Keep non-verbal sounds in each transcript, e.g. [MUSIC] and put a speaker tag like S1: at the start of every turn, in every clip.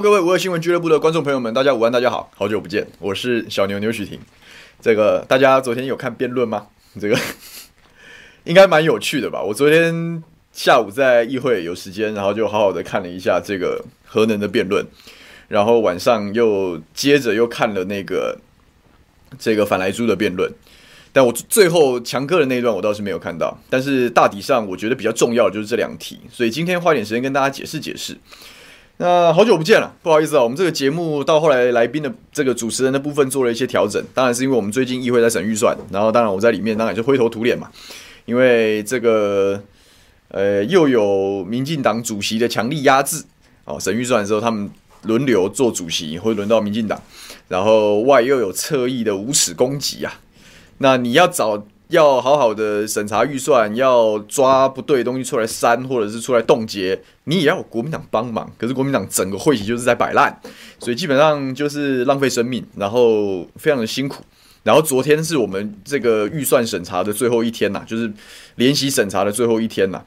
S1: 各位五二新闻俱乐部的观众朋友们，大家午安，大家好，好久不见，我是小牛牛许婷。这个大家昨天有看辩论吗？这个应该蛮有趣的吧？我昨天下午在议会有时间，然后就好好的看了一下这个核能的辩论，然后晚上又接着又看了那个这个反莱猪的辩论。但我最后强哥的那一段我倒是没有看到，但是大体上我觉得比较重要的就是这两题，所以今天花点时间跟大家解释解释。那好久不见了，不好意思啊，我们这个节目到后来来宾的这个主持人的部分做了一些调整，当然是因为我们最近议会在审预算，然后当然我在里面当然就灰头土脸嘛，因为这个呃又有民进党主席的强力压制哦，审预算的时候他们轮流做主席，会轮到民进党，然后外又有侧翼的无耻攻击啊，那你要找。要好好的审查预算，要抓不对的东西出来删，或者是出来冻结，你也要国民党帮忙。可是国民党整个会期就是在摆烂，所以基本上就是浪费生命，然后非常的辛苦。然后昨天是我们这个预算审查的最后一天呐，就是联席审查的最后一天呐。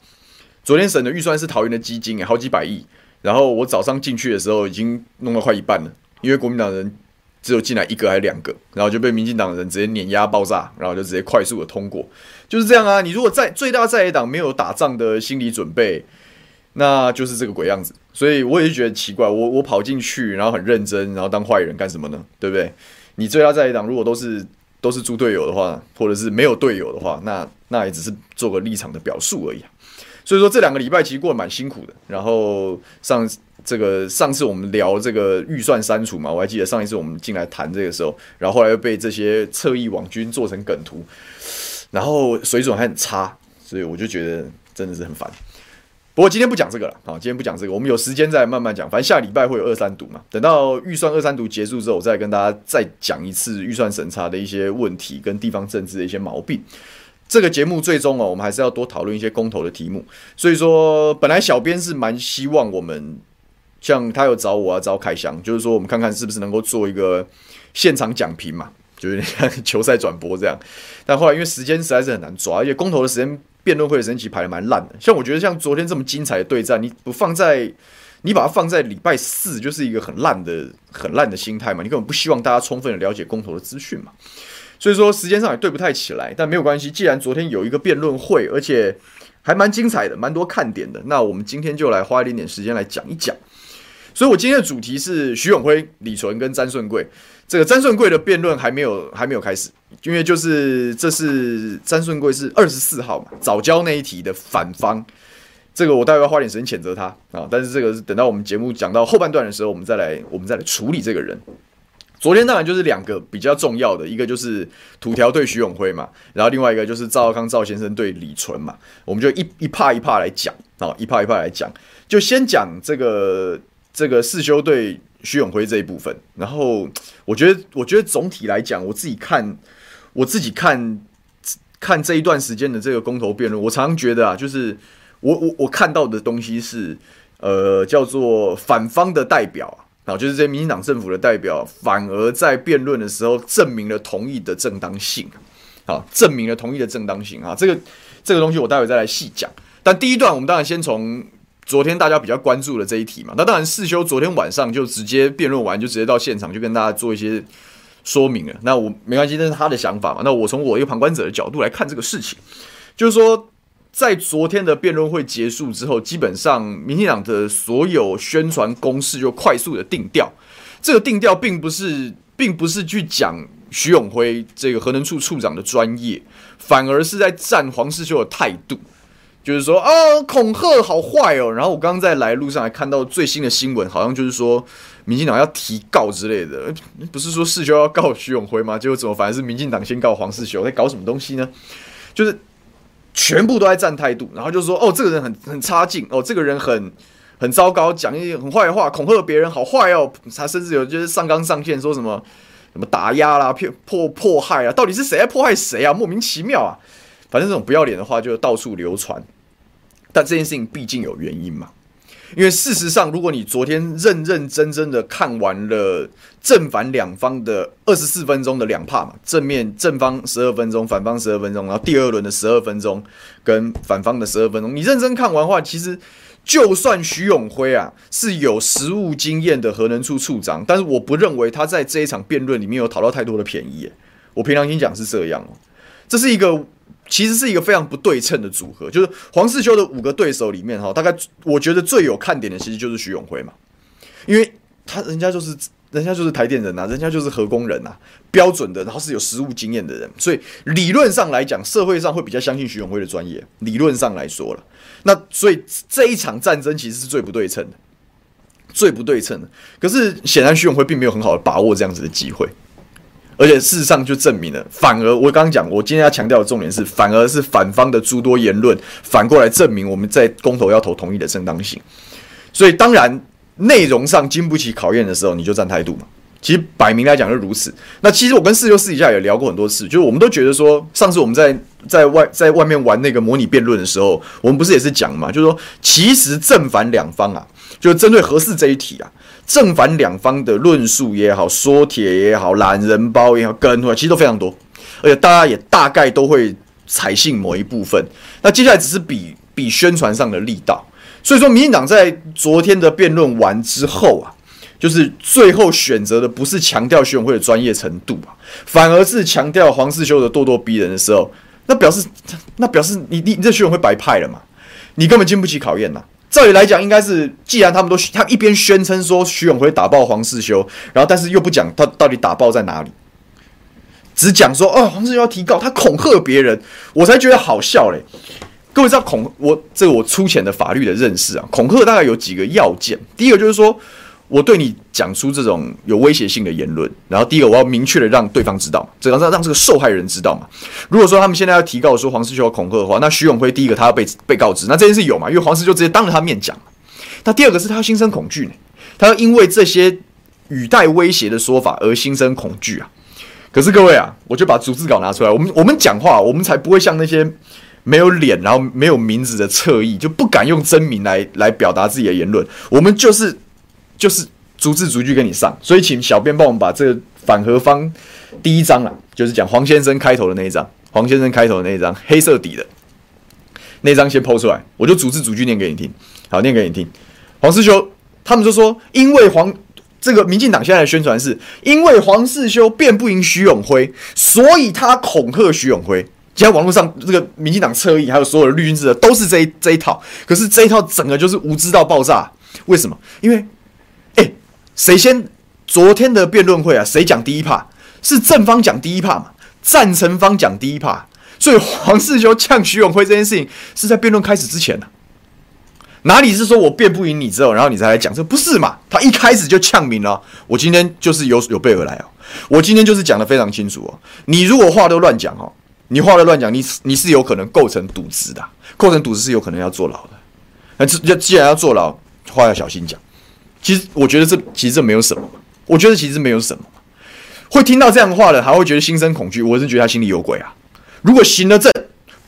S1: 昨天审的预算是桃园的基金，好几百亿。然后我早上进去的时候已经弄到快一半了，因为国民党人。只有进来一个还是两个，然后就被民进党人直接碾压爆炸，然后就直接快速的通过，就是这样啊！你如果在最大在野党没有打仗的心理准备，那就是这个鬼样子。所以我也觉得奇怪，我我跑进去，然后很认真，然后当坏人干什么呢？对不对？你最大在野党如果都是都是猪队友的话，或者是没有队友的话，那那也只是做个立场的表述而已。所以说这两个礼拜其实过得蛮辛苦的，然后上。这个上次我们聊这个预算删除嘛，我还记得上一次我们进来谈这个时候，然后后来又被这些侧翼网军做成梗图，然后水准还很差，所以我就觉得真的是很烦。不过今天不讲这个了，好，今天不讲这个，我们有时间再慢慢讲。反正下礼拜会有二三读嘛，等到预算二三读结束之后，我再跟大家再讲一次预算审查的一些问题跟地方政治的一些毛病。这个节目最终哦，我们还是要多讨论一些公投的题目。所以说，本来小编是蛮希望我们。像他有找我啊，找凯翔，就是说我们看看是不是能够做一个现场讲评嘛，就是像球赛转播这样。但后来因为时间实在是很难抓，而且公投的时间、辩论会的时间其实排得蛮烂的。像我觉得像昨天这么精彩的对战，你不放在，你把它放在礼拜四，就是一个很烂的、很烂的心态嘛。你根本不希望大家充分的了解公投的资讯嘛。所以说时间上也对不太起来，但没有关系。既然昨天有一个辩论会，而且还蛮精彩的，蛮多看点的，那我们今天就来花一点点时间来讲一讲。所以，我今天的主题是徐永辉、李纯跟詹顺贵。这个詹顺贵的辩论还没有还没有开始，因为就是这是詹顺贵是二十四号嘛，藻礁那一题的反方。这个我待会要花点时间谴责他啊，但是这个是等到我们节目讲到后半段的时候，我们再来我们再来处理这个人。昨天当然就是两个比较重要的，一个就是土条对徐永辉嘛，然后另外一个就是赵康赵先生对李纯嘛，我们就一一趴一趴来讲啊，一趴一趴来讲，就先讲这个。这个世修对徐永辉这一部分，然后我觉得，我觉得总体来讲，我自己看，我自己看看这一段时间的这个公投辩论，我常常觉得啊，就是我我我看到的东西是，呃，叫做反方的代表，就是这些民进党政府的代表，反而在辩论的时候证明了同意的正当性，好，证明了同意的正当性啊，这个这个东西我待会再来细讲，但第一段我们当然先从。昨天大家比较关注的这一题嘛，那当然世修昨天晚上就直接辩论完，就直接到现场就跟大家做一些说明了。那我没关系，这是他的想法嘛。那我从我一个旁观者的角度来看这个事情，就是说在昨天的辩论会结束之后，基本上民进党的所有宣传攻势就快速的定调。这个定调并不是，并不是去讲徐永辉这个核能处处长的专业，反而是在战黄世修的态度。就是说啊，恐吓好坏哦。然后我刚刚在来路上还看到最新的新闻，好像就是说民进党要提告之类的，不是说世修要告徐永辉吗？结果怎么反而是民进党先告黄世修，在搞什么东西呢？就是全部都在站态度，然后就说哦，这个人很很差劲哦，这个人很很糟糕，讲一些很坏话，恐吓别人，好坏哦。他甚至有就是上纲上线说什么什么打压啦、迫迫迫害啊，到底是谁在迫害谁啊？莫名其妙啊！反正这种不要脸的话就到处流传，但这件事情毕竟有原因嘛。因为事实上，如果你昨天认认真真的看完了正反两方的二十四分钟的两帕嘛，正面正方十二分钟，反方十二分钟，然后第二轮的十二分钟跟反方的十二分钟，你认真看完的话，其实就算徐永辉啊是有实务经验的核能处处长，但是我不认为他在这一场辩论里面有讨到太多的便宜。我平常心讲是这样哦，这是一个。其实是一个非常不对称的组合，就是黄世修的五个对手里面，哈，大概我觉得最有看点的其实就是徐永辉嘛，因为他人家就是人家就是台电人呐、啊，人家就是核工人呐、啊，标准的，然后是有实务经验的人，所以理论上来讲，社会上会比较相信徐永辉的专业。理论上来说了，那所以这一场战争其实是最不对称的，最不对称的。可是显然徐永辉并没有很好的把握这样子的机会。而且事实上就证明了，反而我刚刚讲，我今天要强调的重点是，反而是反方的诸多言论反过来证明我们在公投要投同意的正当性。所以当然内容上经不起考验的时候，你就站态度嘛。其实摆明来讲就如此。那其实我跟四六私底下也聊过很多次，就是我们都觉得说，上次我们在在外在外面玩那个模拟辩论的时候，我们不是也是讲嘛，就是说其实正反两方啊，就针对何四这一题啊。正反两方的论述也好，说帖也好，懒人包也好，跟其实都非常多，而且大家也大概都会采信某一部分。那接下来只是比比宣传上的力道。所以说，民进党在昨天的辩论完之后啊，就是最后选择的不是强调徐永辉的专业程度啊，反而是强调黄世修的咄咄逼人的时候，那表示那表示你你你这徐永辉白派了嘛？你根本经不起考验呐。照理来讲，应该是既然他们都他一边宣称说徐永辉打爆黄世修，然后但是又不讲他到底打爆在哪里，只讲说哦黄世修要提告，他恐吓别人，我才觉得好笑嘞。各位知道恐我这个我粗浅的法律的认识啊，恐吓大概有几个要件，第一个就是说。我对你讲出这种有威胁性的言论，然后第一个我要明确的让对方知道，这个让让这个受害人知道嘛。如果说他们现在要提告说黄世修要恐吓的话，那徐永辉第一个他要被被告知，那这件事有嘛？因为黄世修直接当着他面讲。那第二个是他心生恐惧呢，他因为这些语带威胁的说法而心生恐惧啊。可是各位啊，我就把逐字稿拿出来，我们我们讲话，我们才不会像那些没有脸然后没有名字的侧翼，就不敢用真名来来表达自己的言论，我们就是。就是逐字逐句跟你上，所以请小编帮我们把这个反核方第一章啊，就是讲黄先生开头的那一章，黄先生开头的那一章黑色底的那张先抛出来，我就逐字逐句念给你听。好，念给你听。黄世修他们就说，因为黄这个民进党现在的宣传是，因为黄世修辩不赢徐永辉，所以他恐吓徐永辉。现在网络上这个民进党侧翼还有所有的绿军之的都是这一这一套，可是这一套整个就是无知到爆炸。为什么？因为谁先？昨天的辩论会啊，谁讲第一趴？是正方讲第一趴嘛？赞成方讲第一趴。所以黄世修呛徐永辉这件事情是在辩论开始之前呢、哪里是说我辩不赢你之后，然后你再来讲？这不是嘛？他一开始就呛明了。我今天就是有有备而来哦。我今天就是讲的非常清楚哦。你如果话都乱讲哦，你话都乱讲，你你是有可能构成渎职的，构成渎职是有可能要坐牢的。那这既然要坐牢，话要小心讲。其实我觉得这其实这没有什么，我觉得其实没有什么，会听到这样的话的还会觉得心生恐惧，我是觉得他心里有鬼啊。如果行得正，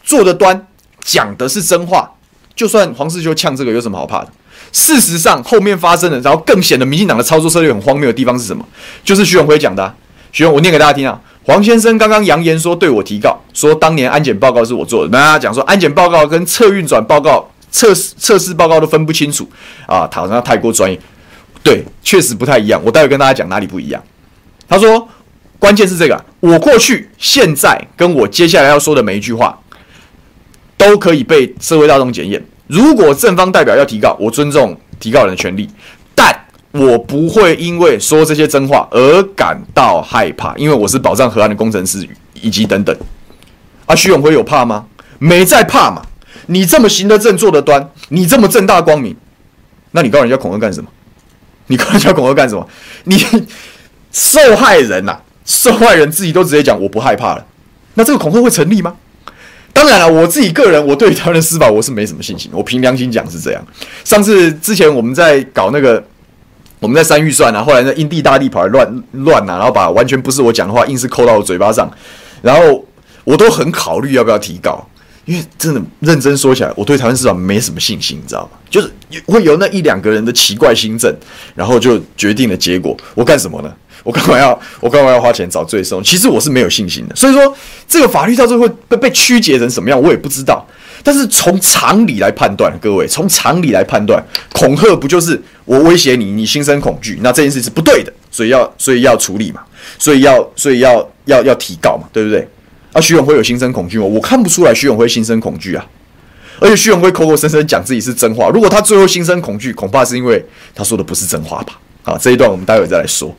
S1: 坐得端，讲的是真话，就算黄世修呛这个有什么好怕的？事实上后面发生的，然后更显得民进党的操作策略很荒谬的地方是什么？就是徐永辉讲的、徐永我念给大家听啊。黄先生刚刚扬言说对我提告，说当年安检报告是我做的，那他讲说安检报告跟测运转报告、测试测试报告都分不清楚啊，他好像太过专业。对，确实不太一样。我待会跟大家讲哪里不一样。他说，关键是这个：我过去、现在跟我接下来要说的每一句话，都可以被社会大众检验。如果正方代表要提告，我尊重提告人的权利，但我不会因为说这些真话而感到害怕，因为我是保障河岸的工程师以及等等。啊，徐永辉有怕吗？没在怕嘛。你这么行得正、坐得端，你这么正大光明，那你告人家恐吓干什么？你跟人家恐吓干什么？你 [LAUGHS] 受害人呐、啊，受害人自己都直接讲我不害怕了，那这个恐吓会成立吗？当然了，我自己个人我对台湾的司法我是没什么信心，我凭良心讲是这样。上次之前我们在搞那个，我们在删预算啊，后来那印地大利跑乱乱啊，然后把完全不是我讲的话硬是扣到我嘴巴上，然后我都很考虑要不要提高。因为真的认真说起来，我对台湾市场没什么信心，你知道吗？就是会有那一两个人的奇怪心证，然后就决定了结果。我干什么呢？我干嘛要我干嘛要花钱找罪受？其实我是没有信心的。所以说，这个法律到最后会被被曲解成什么样，我也不知道。但是从常理来判断，各位从常理来判断，恐吓不就是我威胁你，你心生恐惧，那这件事是不对的，所以要所以要处理嘛，所以要所以要要要提告嘛，对不对？啊，徐永辉有心生恐惧吗？我看不出来徐永辉心生恐惧啊，而且徐永辉口口声声讲自己是真话，如果他最后心生恐惧，恐怕是因为他说的不是真话吧？好，这一段我们待会再来说。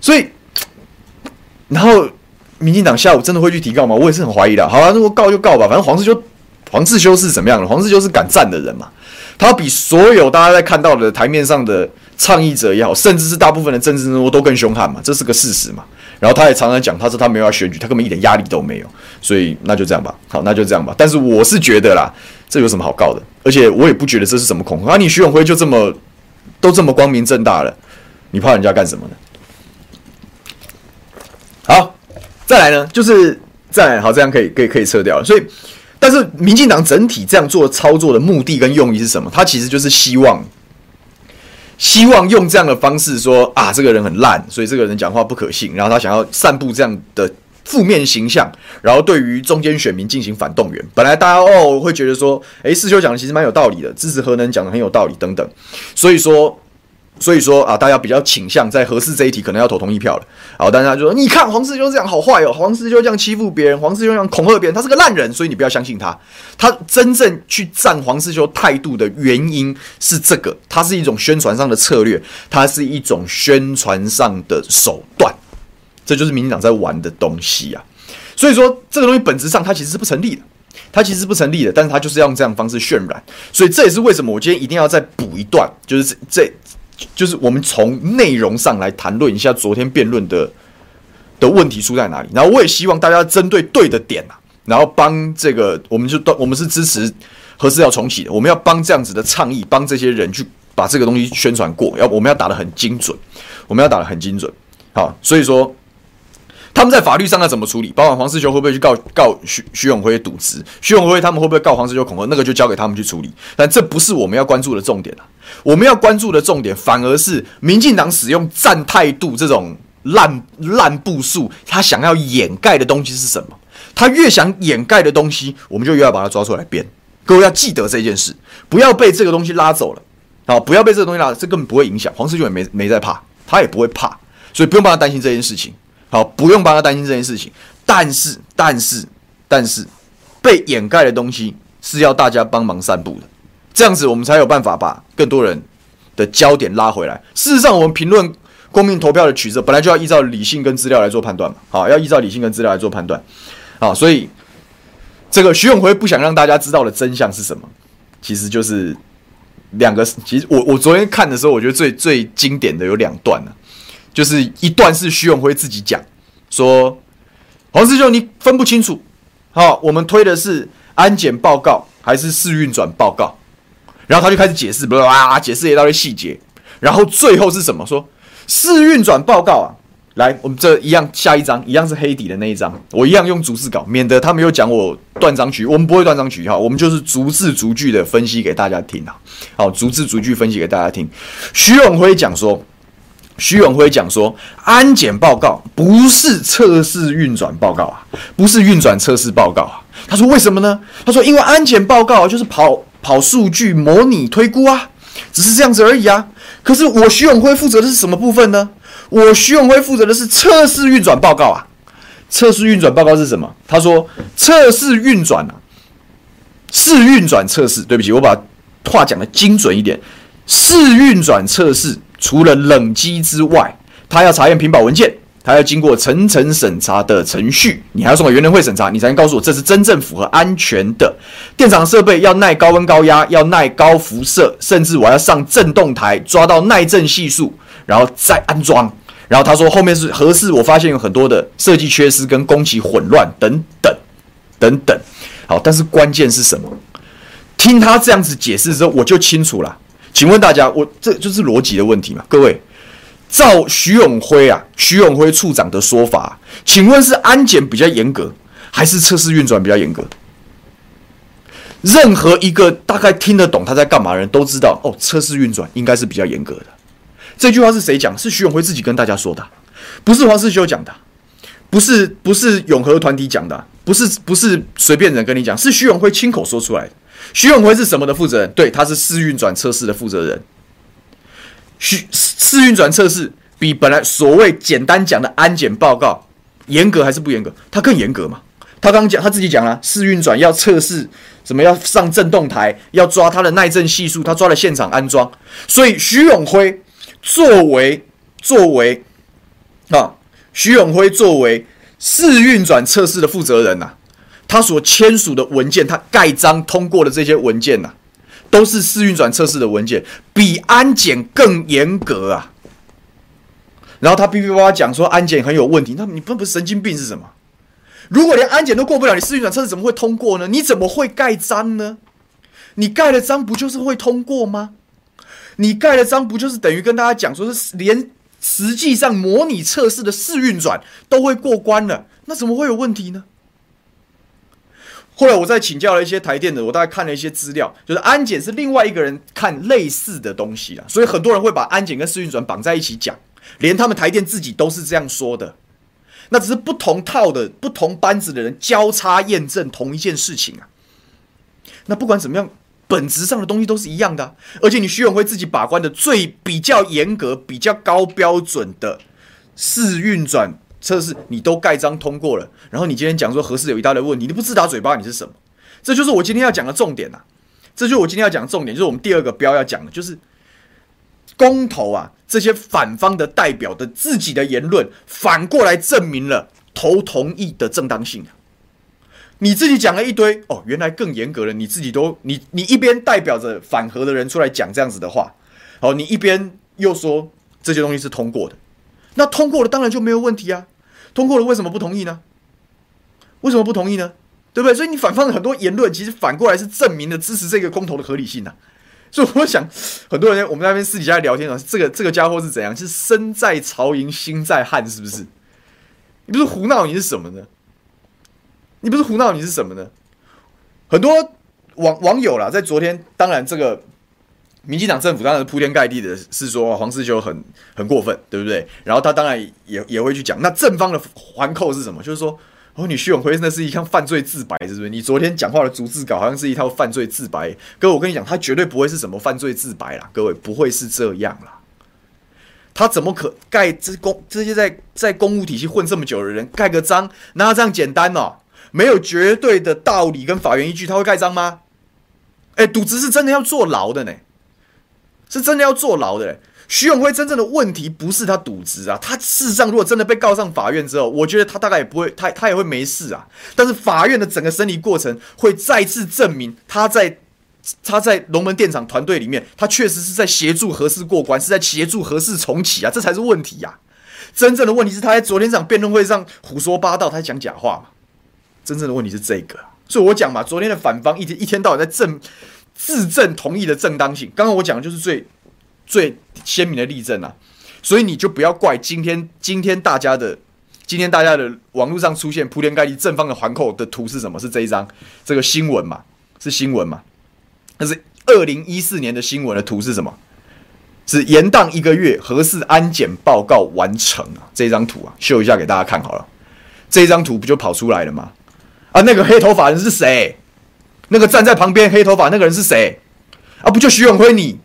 S1: 所以，然后民进党下午真的会去提告吗？我也是很怀疑的。好啊，如果告就告吧，反正黄士修，黄士修是怎么样的？黄士修是敢战的人嘛，他比所有大家在看到的台面上的倡议者也好，甚至是大部分的政治人物都更凶悍嘛，这是个事实嘛。然后他也常常讲，他说他没有要选举，他根本一点压力都没有，所以那就这样吧。好，那就这样吧。但是我是觉得啦，这有什么好告的？而且我也不觉得这是什么恐吓。啊，你徐永辉就这么都这么光明正大了，你怕人家干什么呢？好，再来呢，就是再来，好，这样可以可以可以撤掉了。所以，但是民进党整体这样做操作的目的跟用意是什么？他其实就是希望。希望用这样的方式说啊，这个人很烂，所以这个人讲话不可信，然后他想要散布这样的负面形象，然后对于中间选民进行反动员。本来大家哦会觉得说，哎，四修讲的其实蛮有道理的，支持核能讲的很有道理等等，所以说。所以说啊，大家比较倾向在合适这一题可能要投同意票了。好，大家就说，你看黄世修这样好坏哦，黄世修这样欺负别人，黄世修这样恐吓别人，他是个烂人，所以你不要相信他。他真正去站黄世修态度的原因是这个，它是一种宣传上的策略，它是一种宣传上的手段，这就是民进党在玩的东西啊。所以说，这个东西本质上它其实是不成立的，它其实是不成立的，但是它就是要用这样方式渲染。所以这也是为什么我今天一定要再补一段，就是这这。就是我们从内容上来谈论一下昨天辩论的的问题出在哪里，然后我也希望大家针对对的点啊，然后帮这个，我们就都我们是支持何时要重启的，我们要帮这样子的倡议，帮这些人去把这个东西宣传过，要我们要打得很精准，我们要打得很精准，好，所以说。他们在法律上要怎么处理？包括黄世雄会不会去告告徐徐永辉渎职？徐永辉他们会不会告黄世雄恐吓？那个就交给他们去处理。但这不是我们要关注的重点啊！我们要关注的重点反而是民进党使用战态度这种烂烂步数，他想要掩盖的东西是什么？他越想掩盖的东西，我们就越要把它抓出来编。各位要记得这件事，不要被这个东西拉走了啊！不要被这个东西拉走，这根本不会影响黄世雄也没没在怕，他也不会怕，所以不用帮他担心这件事情。好，不用帮他担心这件事情。但是，但是，但是，被掩盖的东西是要大家帮忙散布的，这样子我们才有办法把更多人的焦点拉回来。事实上，我们评论公民投票的取舍，本来就要依照理性跟资料来做判断嘛。好，要依照理性跟资料来做判断。好，所以这个徐永辉不想让大家知道的真相是什么？其实就是两个。其实我我昨天看的时候，我觉得最最经典的有两段呢。就是一段是徐永辉自己讲，说黄师兄你分不清楚，好，我们推的是安检报告还是试运转报告，然后他就开始解释，哇，解释一大堆细节，然后最后是什么？说试运转报告啊，来，我们这一样下一张，一样是黑底的那一张，我一样用逐字稿，免得他们又讲我断章取义，我们不会断章取义哈，我们就是逐字逐句的分析给大家听啊，好，逐字逐句分析给大家听，徐永辉讲说。徐永辉讲说，安检报告不是测试运转报告啊，不是运转测试报告啊。他说为什么呢？他说因为安检报告就是跑跑数据、模拟推估啊，只是这样子而已啊。可是我徐永辉负责的是什么部分呢？我徐永辉负责的是测试运转报告啊。测试运转报告是什么？他说测试运转啊，试运转测试。对不起，我把话讲的精准一点，试运转测试。除了冷机之外，他要查验屏保文件，他要经过层层审查的程序，你还要送给原能会审查，你才能告诉我这是真正符合安全的电厂设备，要耐高温高压，要耐高辐射，甚至我要上震动台抓到耐震系数，然后再安装。然后他说后面是合适，我发现有很多的设计缺失跟工期混乱等等等等。好，但是关键是什么？听他这样子解释之后，我就清楚了。请问大家，我这就是逻辑的问题嘛？各位，照徐永辉啊，徐永辉处长的说法，请问是安检比较严格，还是测试运转比较严格？任何一个大概听得懂他在干嘛的人都知道，哦，测试运转应该是比较严格的。这句话是谁讲？是徐永辉自己跟大家说的，不是黄世修讲的，不是不是永和团体讲的，不是不是随便人跟你讲，是徐永辉亲口说出来的。徐永辉是什么的负责人？对，他是试运转测试的负责人。徐试运转测试比本来所谓简单讲的安检报告严格还是不严格？他更严格嘛？他刚讲他自己讲了，试运转要测试什么？要上震动台，要抓他的耐震系数，他抓了现场安装。所以徐永辉作为作为啊，徐永辉作为试运转测试的负责人呐、啊，他所签署的文件，他盖章通过的这些文件呐、都是试运转测试的文件，比安检更严格啊！然后他哔哔叭叭讲说安检很有问题，那你不不是神经病是什么？如果连安检都过不了，你试运转测试怎么会通过呢？你怎么会盖章呢？你盖了章不就是会通过吗？你盖了章不就是等于跟大家讲说是连实际上模拟测试的试运转都会过关了，那怎么会有问题呢？后来我再请教了一些台电的，我大概看了一些资料，就是安检是另外一个人看类似的东西啦，所以很多人会把安检跟试运转绑在一起讲，连他们台电自己都是这样说的。那只是不同套的不同班子的人交叉验证同一件事情啊。那不管怎么样，本质上的东西都是一样的，而且你徐永辉自己把关的最比较严格、比较高标准的试运转。测试你都盖章通过了，然后你今天讲说核四有一大堆问题，你不自打嘴巴，你是什么？这就是我今天要讲的重点呐、啊！这就是我今天要讲的重点，就是我们第二个标要讲的，就是公投啊，这些反方的代表的自己的言论，反过来证明了投同意的正当性啊！你自己讲了一堆哦，原来更严格了，你自己都你你一边代表着反核的人出来讲这样子的话，好，你一边又说这些东西是通过的，那通过了当然就没有问题啊！通过了，为什么不同意呢？为什么不同意呢？对不对？所以你反方的很多言论，其实反过来是证明了支持这个公投的合理性呐、啊。所以我想，很多人我们那边私底下聊天啊，这个这个家伙是怎样？是身在曹营心在汉，是不是？你不是胡闹，你是什么呢？你不是胡闹，你是什么呢？很多网网友啦，在昨天，当然这个。民进党政府当然是铺天盖地的，是说黄世修很很过分，对不对？然后他当然也也会去讲，那正方的环扣是什么？就是说，哦，你徐永辉那是一项犯罪自白，是不是？你昨天讲话的逐字稿好像是一套犯罪自白。哥，我跟你讲，他绝对不会是什么犯罪自白啦，各位不会是这样啦。他怎么可盖这公这些在在公务体系混这么久的人盖个章？哪有这样简单哦？没有绝对的道理跟法源依据，他会盖章吗？哎，赌资是真的要坐牢的呢。是真的要坐牢的。徐永辉真正的问题不是他渎职啊，他事实上如果真的被告上法院之后，我觉得他大概也不会，他他也会没事啊。但是法院的整个审理过程会再次证明他在他在龙门电厂团队里面，他确实是在协助核四过关，是在协助核四重启啊，这才是问题呀。真正的问题是他在昨天这场辩论会上胡说八道，他在讲假话嘛。真正的问题是这个，所以我讲嘛，昨天的反方一天一天到晚在证。自证同意的正当性，刚刚我讲的就是最最鲜明的例证啊，所以你就不要怪今天今天大家的今天大家的网络上出现铺天盖地正方的环扣的图是什么？是这一张这个新闻嘛？是新闻嘛？但是二零一四年的新闻的图是什么？是延宕一个月核四安检报告完成啊！这张图啊，秀一下给大家看好了，这张图不就跑出来了吗？啊，那个黑头发人是谁？那个站在旁边黑头发那个人是谁？啊，不就徐永辉你？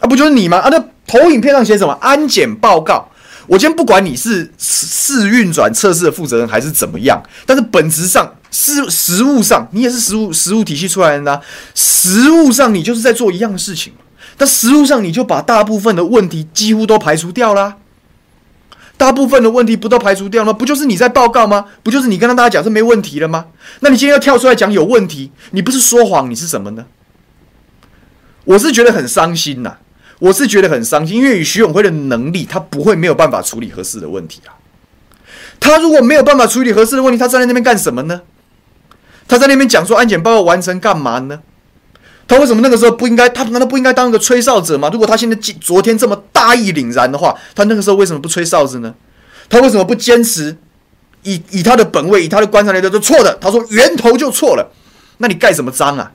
S1: 啊，不就是你吗？啊，那投影片上写什么？安检报告。我今天不管你是试运转测试的负责人还是怎么样，但是本质上是实物上你也是实物实物体系出来的啊。实物上你就是在做一样的事情，但实物上你就把大部分的问题几乎都排除掉了。大部分的问题不都排除掉了吗？不就是你在报告吗？不就是你跟大家讲是没问题了吗？那你今天要跳出来讲有问题，你不是说谎，你是什么呢？我是觉得很伤心呐，我是觉得很伤心，因为以徐永辉的能力，他不会没有办法处理合适的问题啊。他如果没有办法处理合适的问题，他站在那边干什么呢？他在那边讲说安检报告完成干嘛呢？他为什么那个时候不应该？他难道不应该当一个吹哨者吗？如果他现在今昨天这么大义凛然的话，他那个时候为什么不吹哨子呢？他为什么不坚持以以他的本位、以他的观察来说是错的？他说源头就错了，那你盖什么章啊？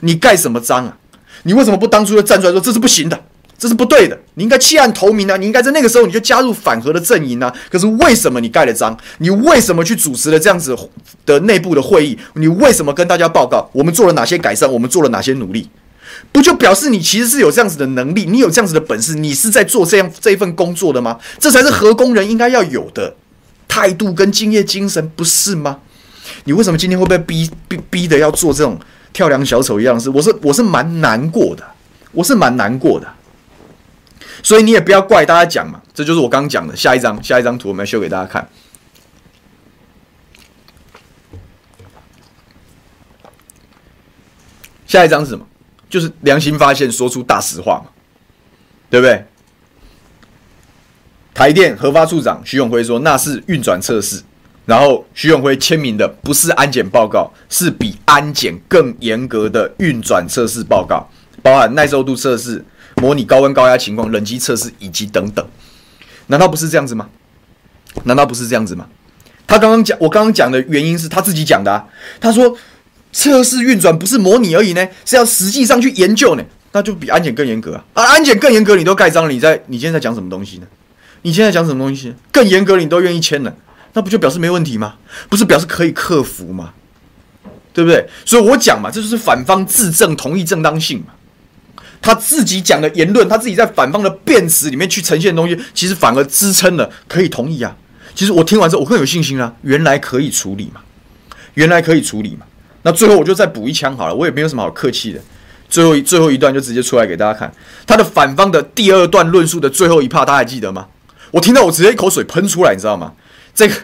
S1: 你盖什么章啊？你为什么不当初就站出来说这是不行的，这是不对的？你应该弃暗投明啊！你应该在那个时候你就加入反核的阵营啊！可是为什么你盖了章？你为什么去主持了这样子的内部的会议？你为什么跟大家报告我们做了哪些改善？我们做了哪些努力？不就表示你其实是有这样子的能力，你有这样子的本事，你是在做这样这一份工作的吗？这才是核工人应该要有的态度跟敬业精神，不是吗？你为什么今天会被逼逼逼的要做这种跳梁小丑一样的事？我是我是蛮难过的，我是蛮难过的。所以你也不要怪大家讲嘛，这就是我刚刚讲的。下一张下一张图，我们要秀给大家看。下一张是什么？就是良心发现，说出大实话嘛，对不对？台电核发处长徐永辉说，那是运转测试。然后徐永辉签名的不是安检报告，是比安检更严格的运转测试报告，包含耐受度测试、模拟高温高压情况、冷机测试以及等等。难道不是这样子吗？难道不是这样子吗？他刚刚讲，我刚刚讲的原因是他自己讲的。他说测试运转不是模拟而已呢，是要实际上去研究呢，那就比安检更严格啊。啊，安检更严格，你都盖章了，你在你现在在讲什么东西呢？你现在讲什么东西？更严格，你都愿意签了。那不就表示没问题吗？不是表示可以克服吗？对不对？所以我讲嘛，这就是反方自证同意正当性嘛。他自己讲的言论，他自己在反方的辩词里面去呈现的东西，其实反而支撑了可以同意啊。其实我听完之后，我更有信心啊，原来可以处理嘛，原来可以处理嘛。那最后我就再补一枪好了，我也没有什么好客气的。最后一最后一段就直接出来给大家看，他的反方的第二段论述的最后一 part，大家还记得吗？我听到我直接一口水喷出来，你知道吗？这个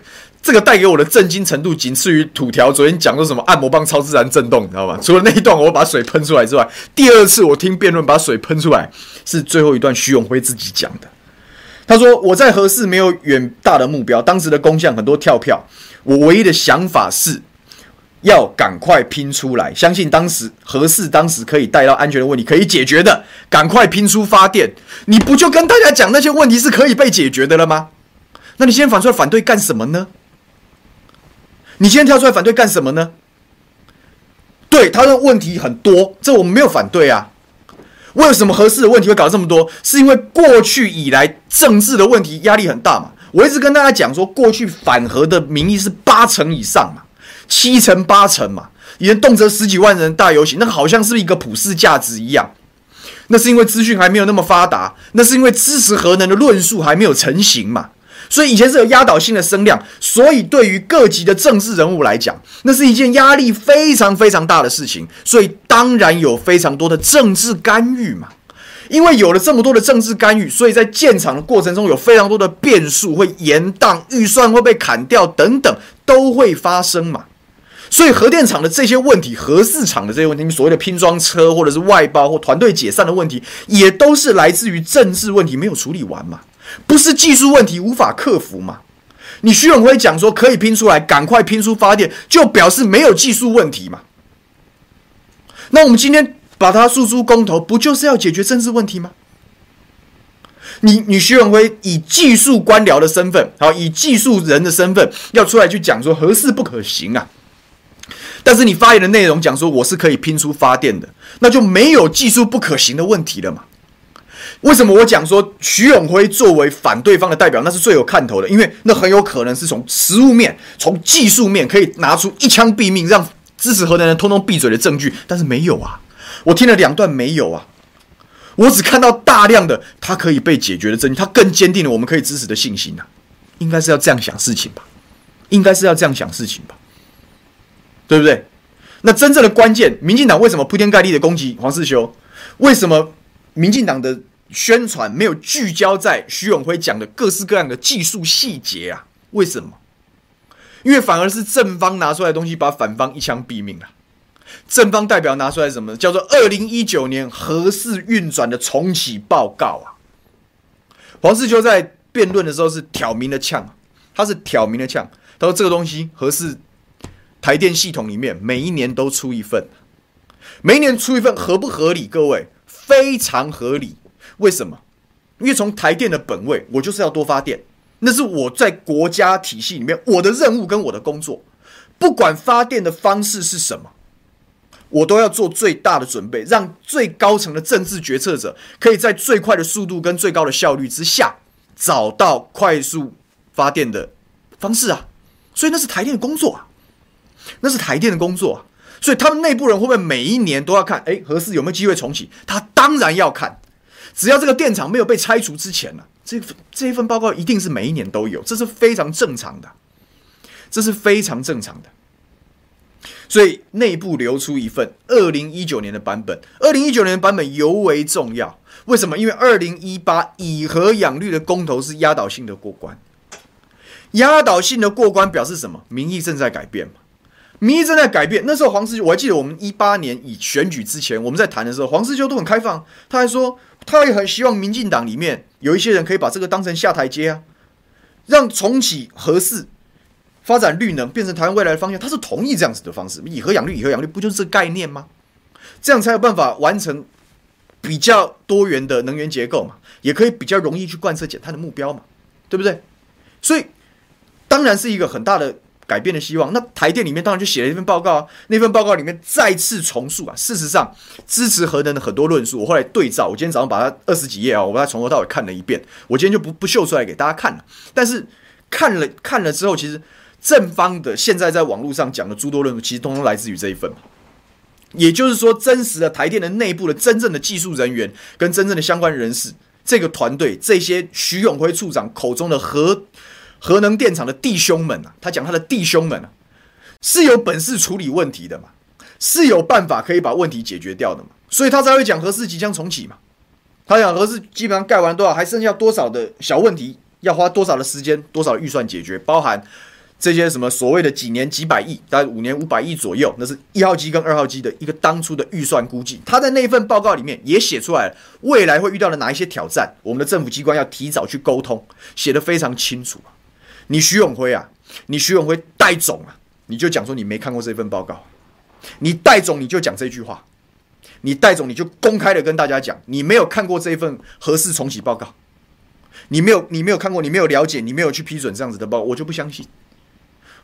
S1: 这个带给我的震惊程度，仅次于土条昨天讲说什么按摩棒超自然震动，你知道吗？除了那一段我把水喷出来之外，第二次我听辩论把水喷出来，是最后一段徐永辉自己讲的。他说：“我在核四没有远大的目标，当时的工项很多跳票，我唯一的想法是要赶快拼出来，相信当时核四当时可以带到安全的问题可以解决的，赶快拼出发电。你不就跟大家讲那些问题是可以被解决的了吗？”那你现在反出来反对干什么呢？你今天跳出来反对干什么呢？对，他的问题很多，这我们没有反对啊。为什么合适的问题会搞这么多？是因为过去以来政治的问题压力很大嘛。我一直跟大家讲说，过去反核的民意是八成以上嘛，七成八成嘛，以前动辄十几万人大游行，那好像是一个普世价值一样。那是因为资讯还没有那么发达，那是因为支持核能的论述还没有成型嘛。所以以前是有压倒性的声量，所以对于各级的政治人物来讲，那是一件压力非常非常大的事情。所以当然有非常多的政治干预嘛。因为有了这么多的政治干预，所以在建厂的过程中有非常多的变数，会延宕，预算会被砍掉等等，都会发生嘛。所以核电厂的这些问题，核四厂的这些问题，所谓的拼装车或者是外包或团队解散的问题，也都是来自于政治问题没有处理完嘛。不是技术问题无法克服吗？你徐永辉讲说可以拼出来，赶快拼出发电，就表示没有技术问题嘛？那我们今天把它诉诸公投，不就是要解决政治问题吗？你你徐永辉以技术官僚的身份，好，以技术人的身份要出来去讲说合适不可行啊，但是你发言的内容讲说我是可以拼出发电的，那就没有技术不可行的问题了嘛？为什么我讲说徐永辉作为反对方的代表，那是最有看头的？因为那很有可能是从实物面、从技术面可以拿出一枪毙命，让支持核能人通通闭嘴的证据。但是没有啊，我听了两段没有啊，我只看到大量的他可以被解决的证据，他更坚定了我们可以支持的信心呐、应该是要这样想事情吧？应该是要这样想事情吧？对不对？那真正的关键，民进党为什么铺天盖地的攻击黄世修？为什么民进党的？宣传没有聚焦在徐永辉讲的各式各样的技术细节啊？为什么？因为反而是正方拿出来的东西，把反方一枪毙命了。正方代表拿出来什么？叫做二零一九年核四运转的重启报告啊。黄世秋在辩论的时候是挑明了呛，他是挑明了呛，他说这个东西核四台电系统里面每一年都出一份，每一年出一份合不合理？各位，非常合理。为什么？因为从台电的本位，我就是要多发电，那是我在国家体系里面我的任务跟我的工作，不管发电的方式是什么，我都要做最大的准备，让最高层的政治决策者可以在最快的速度跟最高的效率之下，找到快速发电的方式啊。所以那是台电的工作啊，那是台电的工作啊。所以他们内部人会不会每一年都要看？诶，合适有没有机会重启？他当然要看，只要这个电厂没有被拆除之前呢、啊，这这一份报告一定是每一年都有，这是非常正常的，这是非常正常的。所以内部流出一份二零一九年的版本，二零一九年的版本尤为重要。为什么？因为二零一八以核养绿的公投是压倒性的过关，压倒性的过关表示什么？民意正在改变嘛。民意正在改变。那时候黄世修，我还记得我们一八年以选举之前，我们在谈的时候，黄世修都很开放，他还说他也很希望民进党里面有一些人可以把这个当成下台阶啊，让重启核四、发展绿能变成台湾未来的方向。他是同意这样子的方式，以核养绿，以核养绿不就是这概念吗？这样才有办法完成比较多元的能源结构嘛，也可以比较容易去贯彻减碳的目标嘛，对不对？所以当然是一个很大的。改变的希望，那台电里面当然就写了一份报告啊。那份报告里面再次重述啊，事实上支持核能的很多论述，我后来对照，我今天早上把它二十几页啊，我把它从头到尾看了一遍。我今天就不不秀出来给大家看了。但是看了看了之后，其实正方的现在在网络上讲的诸多论述，其实通通来自于这一份。也就是说，真实的台电的内部的真正的技术人员跟真正的相关人士，这个团队这些徐永辉处长口中的核。核能电厂的弟兄们啊，他讲他的弟兄们啊，是有本事处理问题的嘛，是有办法可以把问题解决掉的嘛，所以他才会讲核四即将重启嘛。他讲核四基本上盖完多少，还剩下多少的小问题，要花多少的时间，多少预算解决，包含这些什么所谓的几年几百亿，大概五年五百亿左右，那是一号机跟二号机的一个当初的预算估计。他在那份报告里面也写出来了，未来会遇到的哪一些挑战，我们的政府机关要提早去沟通，写得非常清楚。你徐永辉啊，你徐永辉戴总啊，你就讲说你没看过这份报告，你戴总你就讲这句话，你戴总你就公开的跟大家讲，你没有看过这份核四重启报告，你没有你没有看过，你没有了解，你没有去批准这样子的报告，我就不相信。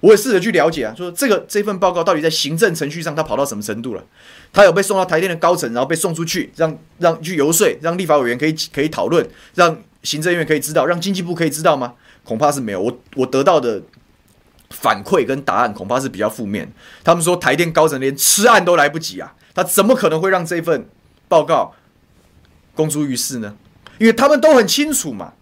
S1: 我也试着去了解啊，说这个这份报告到底在行政程序上它跑到什么程度了？它有被送到台电的高层，然后被送出去，让让去游说，让立法委员可以可以讨论，让行政院可以知道，让经济部可以知道吗？恐怕是没有，我我得到的反馈跟答案恐怕是比较负面。他们说台电高层连吃案都来不及啊，他怎么可能会让这份报告公诸于世呢？因为他们都很清楚嘛，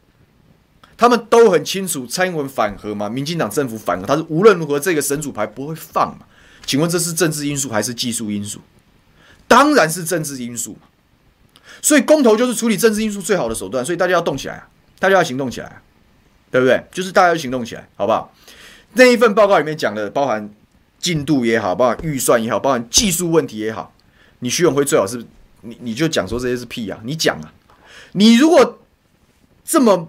S1: 他们都很清楚蔡英文反核嘛，民进党政府反核，他是无论如何这个神主牌不会放嘛。请问这是政治因素还是技术因素？当然是政治因素嘛。所以公投就是处理政治因素最好的手段，所以大家要动起来啊，大家要行动起来啊。对不对？就是大家要行动起来，好不好？那一份报告里面讲的，包含进度也好，包含预算也好，包含技术问题也好，你徐永辉最好是你你就讲说这些是屁啊！你讲啊！你如果这么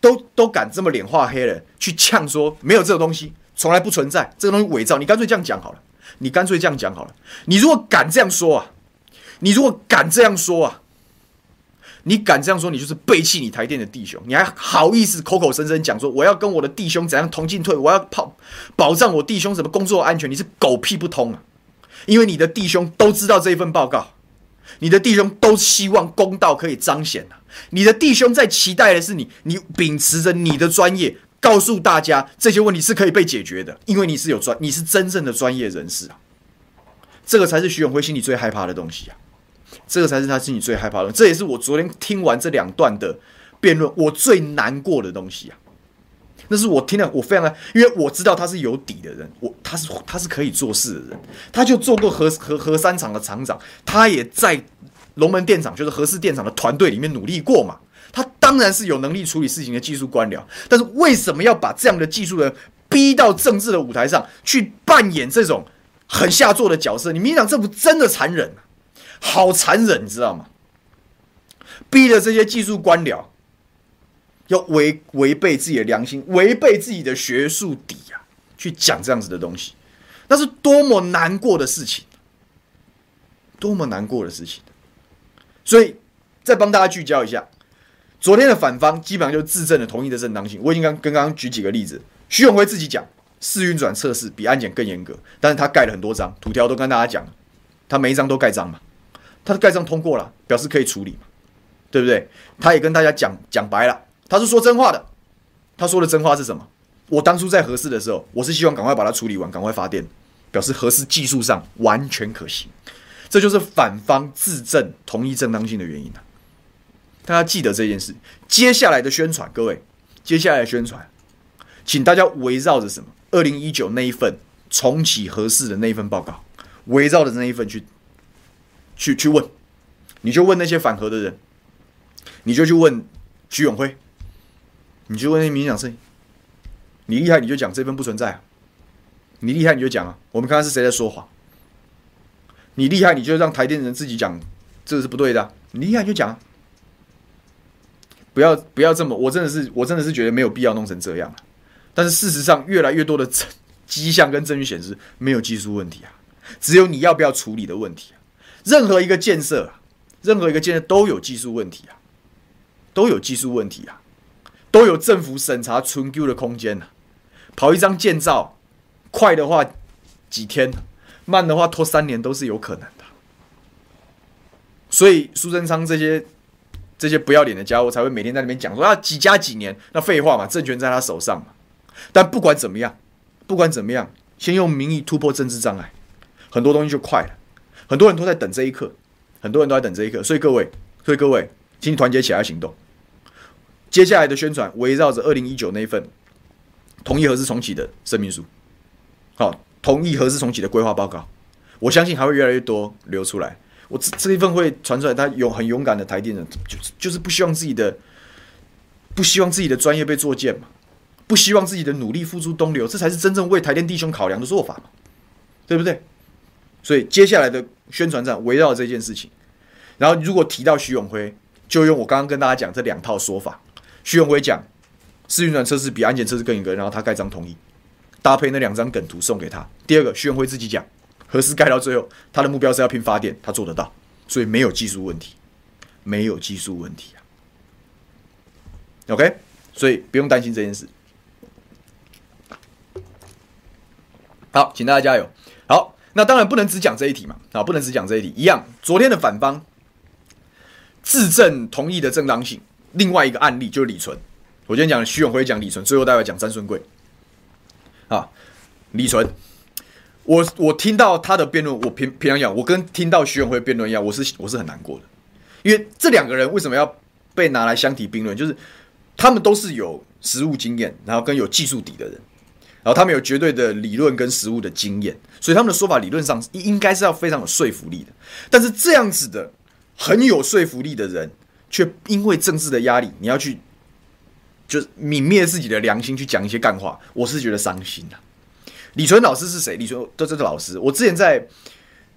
S1: 都都敢这么脸化黑了，去呛说没有这个东西，从来不存在，这个东西伪造，你干脆这样讲好了，你干脆这样讲好了。你如果敢这样说啊，你如果敢这样说啊。你敢这样说，你就是背弃你台电的弟兄，你还好意思口口声声讲说我要跟我的弟兄怎样同进退，我要保保障我弟兄什么工作安全，你是狗屁不通啊！因为你的弟兄都知道这一份报告，你的弟兄都希望公道可以彰显啊！你的弟兄在期待的是你，你秉持着你的专业，告诉大家这些问题是可以被解决的，因为你是有专，你是真正的专业人士啊！这个才是徐永辉心里最害怕的东西啊！这个才是他心里最害怕的，这也是我昨天听完这两段的辩论，我最难过的东西啊！那是我听了，我非常的，因为我知道他是有底的人，我他是他是可以做事的人，他就做过核核核三厂的厂长，他也在龙门电厂，就是核四电厂的团队里面努力过嘛，他当然是有能力处理事情的技术官僚，但是为什么要把这样的技术人逼到政治的舞台上去扮演这种很下作的角色？你民进党政府真的残忍！好残忍，你知道吗？逼着这些技术官僚要违违背自己的良心，违背自己的学术底啊，去讲这样子的东西，那是多么难过的事情，多么难过的事情。所以，再帮大家聚焦一下，昨天的反方基本上就自证了同意的正当性。我已经刚刚刚举几个例子，徐永辉自己讲试运转测试比安检更严格，但是他盖了很多章，图条都跟大家讲。他每一张都盖章嘛，他的盖章通过了，表示可以处理嘛，对不对？他也跟大家讲讲白了，他是说真话的。他说的真话是什么？我当初在合适的时候，我是希望赶快把它处理完，赶快发电，表示合适技术上完全可行。这就是反方自证同意正当性的原因啊！大家记得这件事。接下来的宣传，各位，接下来的宣传，请大家围绕着什么？二零一九那一份重启合适的那一份报告，围绕着那一份去，去去问，你就问那些反核的人，你就去问徐永辉，你就问那些民进声音，你厉害你就讲这份不存在啊，你厉害你就讲啊，我们看看是谁在说谎。你厉害，你就让台电人自己讲，这个是不对的。你厉害就讲，不要不要这么，我真的是我真的是觉得没有必要弄成这样啊。但是事实上，越来越多的迹象跟证据显示，没有技术问题啊，只有你要不要处理的问题。任何一个建设啊，任何一个建设都有技术问题啊，都有技术问题啊，都有政府审查存丢的空间啊。跑一张建造，快的话几天。慢的话拖三年都是有可能的，所以苏贞昌这些这些不要脸的家伙才会每天在那边讲说要几加几年，那废话嘛，政权在他手上嘛。但不管怎么样，不管怎么样，先用民意突破政治障碍，很多东西就快了。很多人都在等这一刻，很多人都在等这一刻。所以各位，所以各位，请你团结起来行动。接下来的宣传围绕着二零一九那份同意核四重启的声明书，好。同意核四重启的规划报告，我相信还会越来越多流出来。我这这一份会传出来，他有很勇敢的台电人，就是就是不希望自己的不希望自己的专业被作践嘛，不希望自己的努力付诸东流，这才是真正为台电弟兄考量的做法嘛，对不对？所以接下来的宣传战围绕这件事情，然后如果提到徐永辉，就用我刚刚跟大家讲这两套说法。徐永辉讲试运转测试比安检测试更严格，然后他盖章同意。搭配那两张梗图送给他。第二个，徐永辉自己讲，何时盖到最后，他的目标是要拼发电，他做得到，所以没有技术问题，没有技术问题啊。OK，所以不用担心这件事。好，请大家加油。那当然不能只讲这一题嘛，啊，不能只讲这一题。一样，昨天的反方自证同意的正当性，另外一个案例就是李纯。我今天讲徐永辉讲李纯，最后待会讲詹顺贵。啊，李纯，我我听到他的辩论，我平平常讲，我跟听到徐永辉辩论一样，我是我是很难过的，因为这两个人为什么要被拿来相提并论？就是他们都是有实务经验，然后跟有技术底的人，然后他们有绝对的理论跟实务的经验，所以他们的说法理论上应该是要非常有说服力的。但是这样子的很有说服力的人，却因为政治的压力，你要去。就泯灭自己的良心去讲一些干话，我是觉得伤心的。李纯老师是谁？李纯这这个老师，我之前在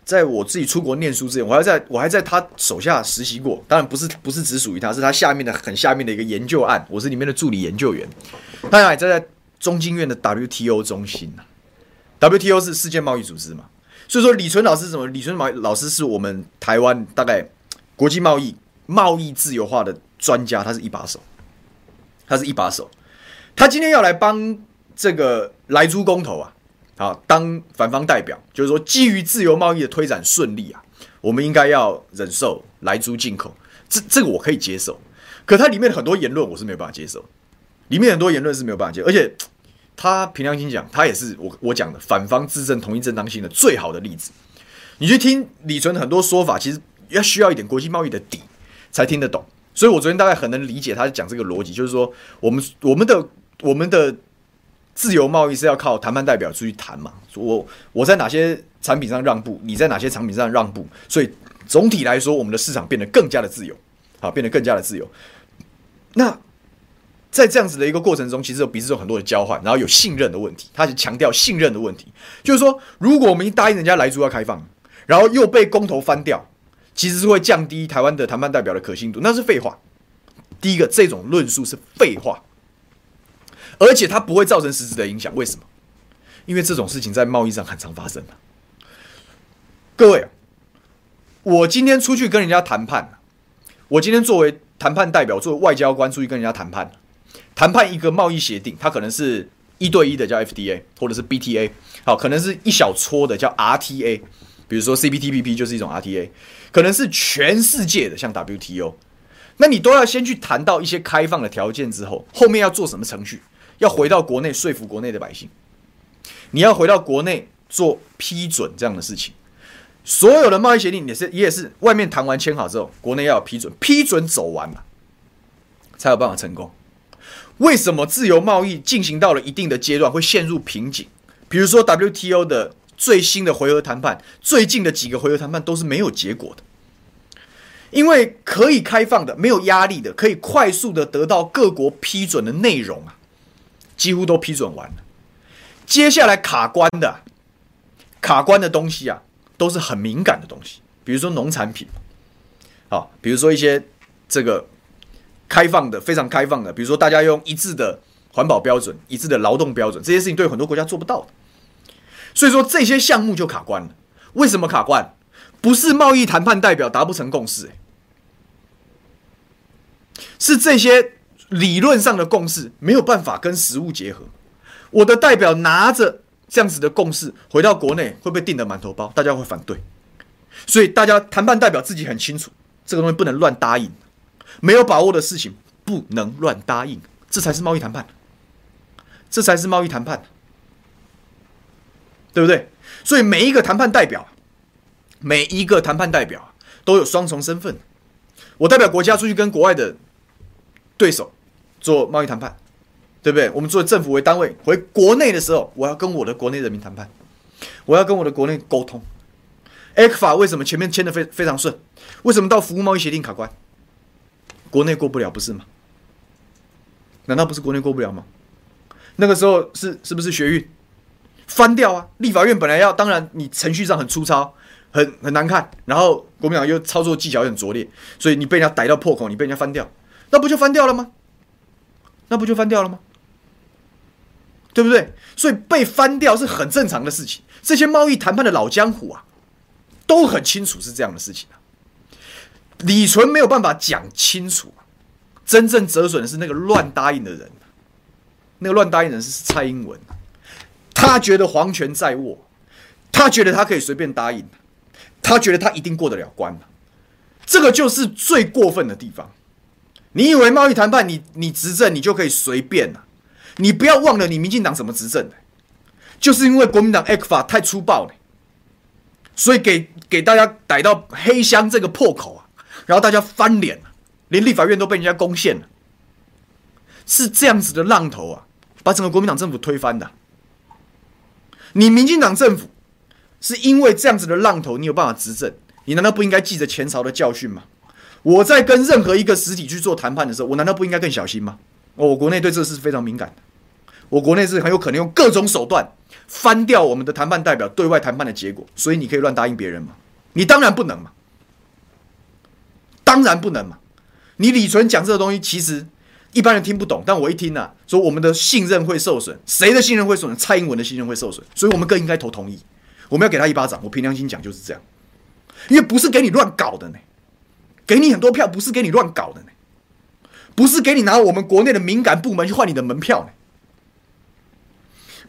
S1: 在我自己出国念书之前，我还在我还在他手下实习过。当然不是不是只属于他，是他下面的很下面的一个研究案，我是里面的助理研究员。当然还在在中经院的 WTO 中心呐，WTO 是世界贸易组织嘛。所以说李纯老师是什么？李纯老师是我们台湾大概国际贸易贸易自由化的专家，他是一把手。他是一把手，他今天要来帮这个莱猪公投啊，好当反方代表，就是说基于自由贸易的推展顺利啊，我们应该要忍受莱猪进口，这这个我可以接受，可他里面很多言论我是没办法接受，里面很多言论是没有办法接，而且他凭良心讲，他也是我我讲的反方自证同一正当性的最好的例子。你去听李纯很多说法，其实要需要一点国际贸易的底才听得懂。所以，我昨天大概很能理解他讲这个逻辑，就是说，我们我们的我们的自由贸易是要靠谈判代表出去谈嘛。我我在哪些产品上让步，你在哪些产品上让步，所以总体来说，我们的市场变得更加的自由，好，变得更加的自由。那在这样子的一个过程中，其实有彼此有很多的交换，然后有信任的问题。他是强调信任的问题，就是说，如果我们一答应人家来猪要开放，然后又被公投翻掉。其实是会降低台湾的谈判代表的可信度，那是废话。第一个，这种论述是废话，而且它不会造成实质的影响。为什么？因为这种事情在贸易上很常发生。各位，我今天出去跟人家谈判，我今天作为谈判代表，作为外交官出去跟人家谈判，谈判一个贸易协定，它可能是一对一的叫 FDA，或者是 BTA，好，可能是一小撮的叫 RTA。比如说 CPTPP 就是一种 RTA，可能是全世界的像 WTO，那你都要先去谈到一些开放的条件之后，后面要做什么程序？要回到国内说服国内的百姓，你要回到国内做批准这样的事情。所有的贸易协定也是也是外面谈完签好之后，国内要有批准，批准走完了才有办法成功。为什么自由贸易进行到了一定的阶段会陷入瓶颈？比如说 WTO 的最新的回合谈判，最近的几个回合谈判都是没有结果的，因为可以开放的、没有压力的、可以快速的得到各国批准的内容啊，几乎都批准完了。接下来卡关的、卡关的东西啊，都是很敏感的东西，比如说农产品，好，比如说一些这个。开放的，非常开放的，比如说大家用一致的环保标准、一致的劳动标准，这些事情对很多国家做不到的，所以说这些项目就卡关了。为什么卡关？不是贸易谈判代表达不成共识，是这些理论上的共识没有办法跟实物结合。我的代表拿着这样子的共识回到国内，会被定得满头包，大家会反对。所以大家谈判代表自己很清楚，这个东西不能乱答应。没有把握的事情不能乱答应，这才是贸易谈判，这才是贸易谈判，对不对？所以每一个谈判代表，每一个谈判代表都有双重身份。我代表国家出去跟国外的对手做贸易谈判，对不对？我们作为政府为单位回国内的时候，我要跟我的国内人民谈判，我要跟我的国内沟通。ECFA 为什么前面签的非非常顺？为什么到服务贸易协定卡关？国内过不了不是吗？难道不是国内过不了吗？那个时候是是不是学运翻掉啊？立法院本来要，当然你程序上很粗糙，很很难看，然后国民党又操作技巧又很拙劣，所以你被人家逮到破口，你被人家翻掉，那不就翻掉了吗？那不就翻掉了吗？对不对？所以被翻掉是很正常的事情。这些贸易谈判的老江湖啊，都很清楚是这样的事情啊。李纯没有办法讲清楚，真正折损的是那个乱答应的人，那个乱答应的人是蔡英文，他觉得皇权在握，他觉得他可以随便答应，他觉得他一定过得了关，这个就是最过分的地方。你以为贸易谈判你你执政你就可以随便了？你不要忘了你民进党怎么执政的，就是因为国民党 ECFA 太粗暴了，所以给给大家逮到黑箱这个破口。然后大家翻脸了，连立法院都被人家攻陷了，是这样子的浪头啊，把整个国民党政府推翻的。你民进党政府是因为这样子的浪头，你有办法执政，你难道不应该记着前朝的教训吗？我在跟任何一个实体去做谈判的时候，我难道不应该更小心吗？我国内对这个事是非常敏感的，我国内是很有可能用各种手段翻掉我们的谈判代表对外谈判的结果，所以你可以乱答应别人吗？你当然不能嘛。当然不能嘛！你李纯讲这个东西，其实一般人听不懂。但我一听啊，说我们的信任会受损，谁的信任会受损？蔡英文的信任会受损，所以我们更应该投同意。我们要给他一巴掌。我凭良心讲就是这样，因为不是给你乱搞的呢，给你很多票不是给你乱搞的呢，不是给你拿我们国内的敏感部门去换你的门票呢，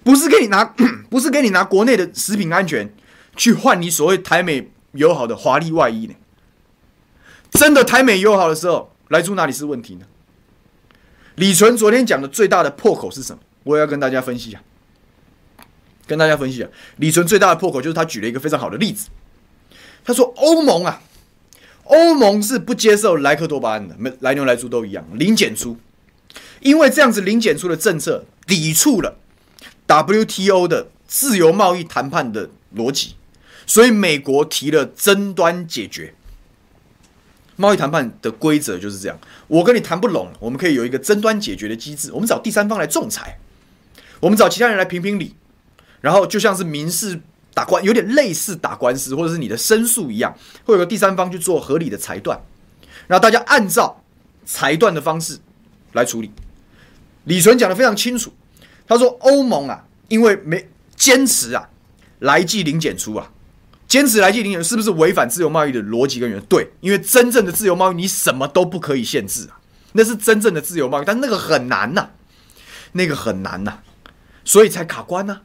S1: 不是给你拿，[CLEARS THROAT] 不是给你拿国内的食品安全去换你所谓台美友好的华丽外衣呢。真的台美友好的时候，莱猪哪里是问题呢？李纯昨天讲的最大的破口是什么？我也要跟大家分析啊，跟大家分析啊。李纯最大的破口就是他举了一个非常好的例子，他说欧盟啊，欧盟是不接受莱克多巴胺的，没莱牛来猪都一样，零检出，因为这样子零检出的政策抵触了 WTO 的自由贸易谈判的逻辑，所以美国提了争端解决。贸易谈判的规则就是这样，我跟你谈不拢，我们可以有一个争端解决的机制，我们找第三方来仲裁，我们找其他人来评评理，然后就像是民事打官，有点类似打官司或者是你的申诉一样，会有个第三方去做合理的裁断，然后大家按照裁断的方式来处理。李纯讲得非常清楚，他说欧盟啊，因为没坚持啊，来记零检出啊。坚持来记零检是不是违反自由贸易的逻辑跟原则？对，因为真正的自由贸易，你什么都不可以限制啊，那是真正的自由贸易，但那个很难呐、那个很难呐、所以才卡关呐、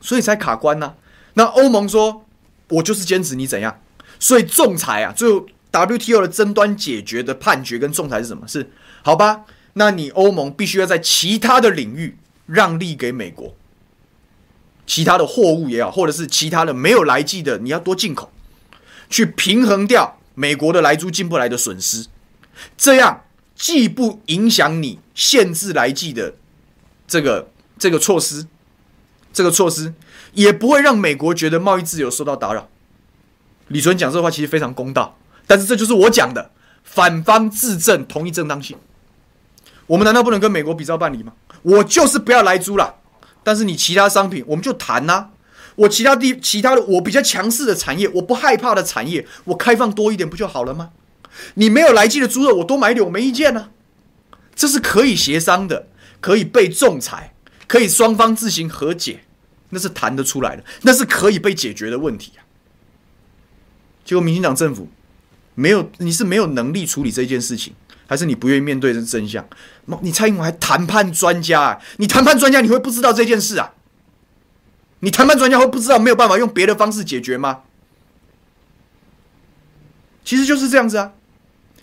S1: 所以才卡关呐、那欧盟说我就是坚持你怎样。所以仲裁啊，最后 WTO 的争端解决的判决跟仲裁是什么？是好吧？那你欧盟必须要在其他的领域让利给美国，其他的货物也好，或者是其他的没有来记的，你要多进口，去平衡掉美国的莱猪进不来的损失，这样既不影响你限制来记的这个这个措施，这个措施也不会让美国觉得贸易自由受到打扰。李纯讲这话其实非常公道，但是这就是我讲的反方自证同一正当性。我们难道不能跟美国比照办理吗？我就是不要莱猪了，但是你其他商品我们就谈呐、我其他地其他的我比较强势的产业，我不害怕的产业，我开放多一点不就好了吗？你没有来记的猪肉，我多买点我没意见呢、啊。这是可以协商的，可以被仲裁，可以双方自行和解，那是谈得出来的，那是可以被解决的问题啊。结果民进党政府没有，你是没有能力处理这件事情。还是你不愿意面对这真相？你蔡英文还谈判专家啊？你谈判专家你会不知道这件事啊？你谈判专家会不知道没有办法用别的方式解决吗？其实就是这样子啊。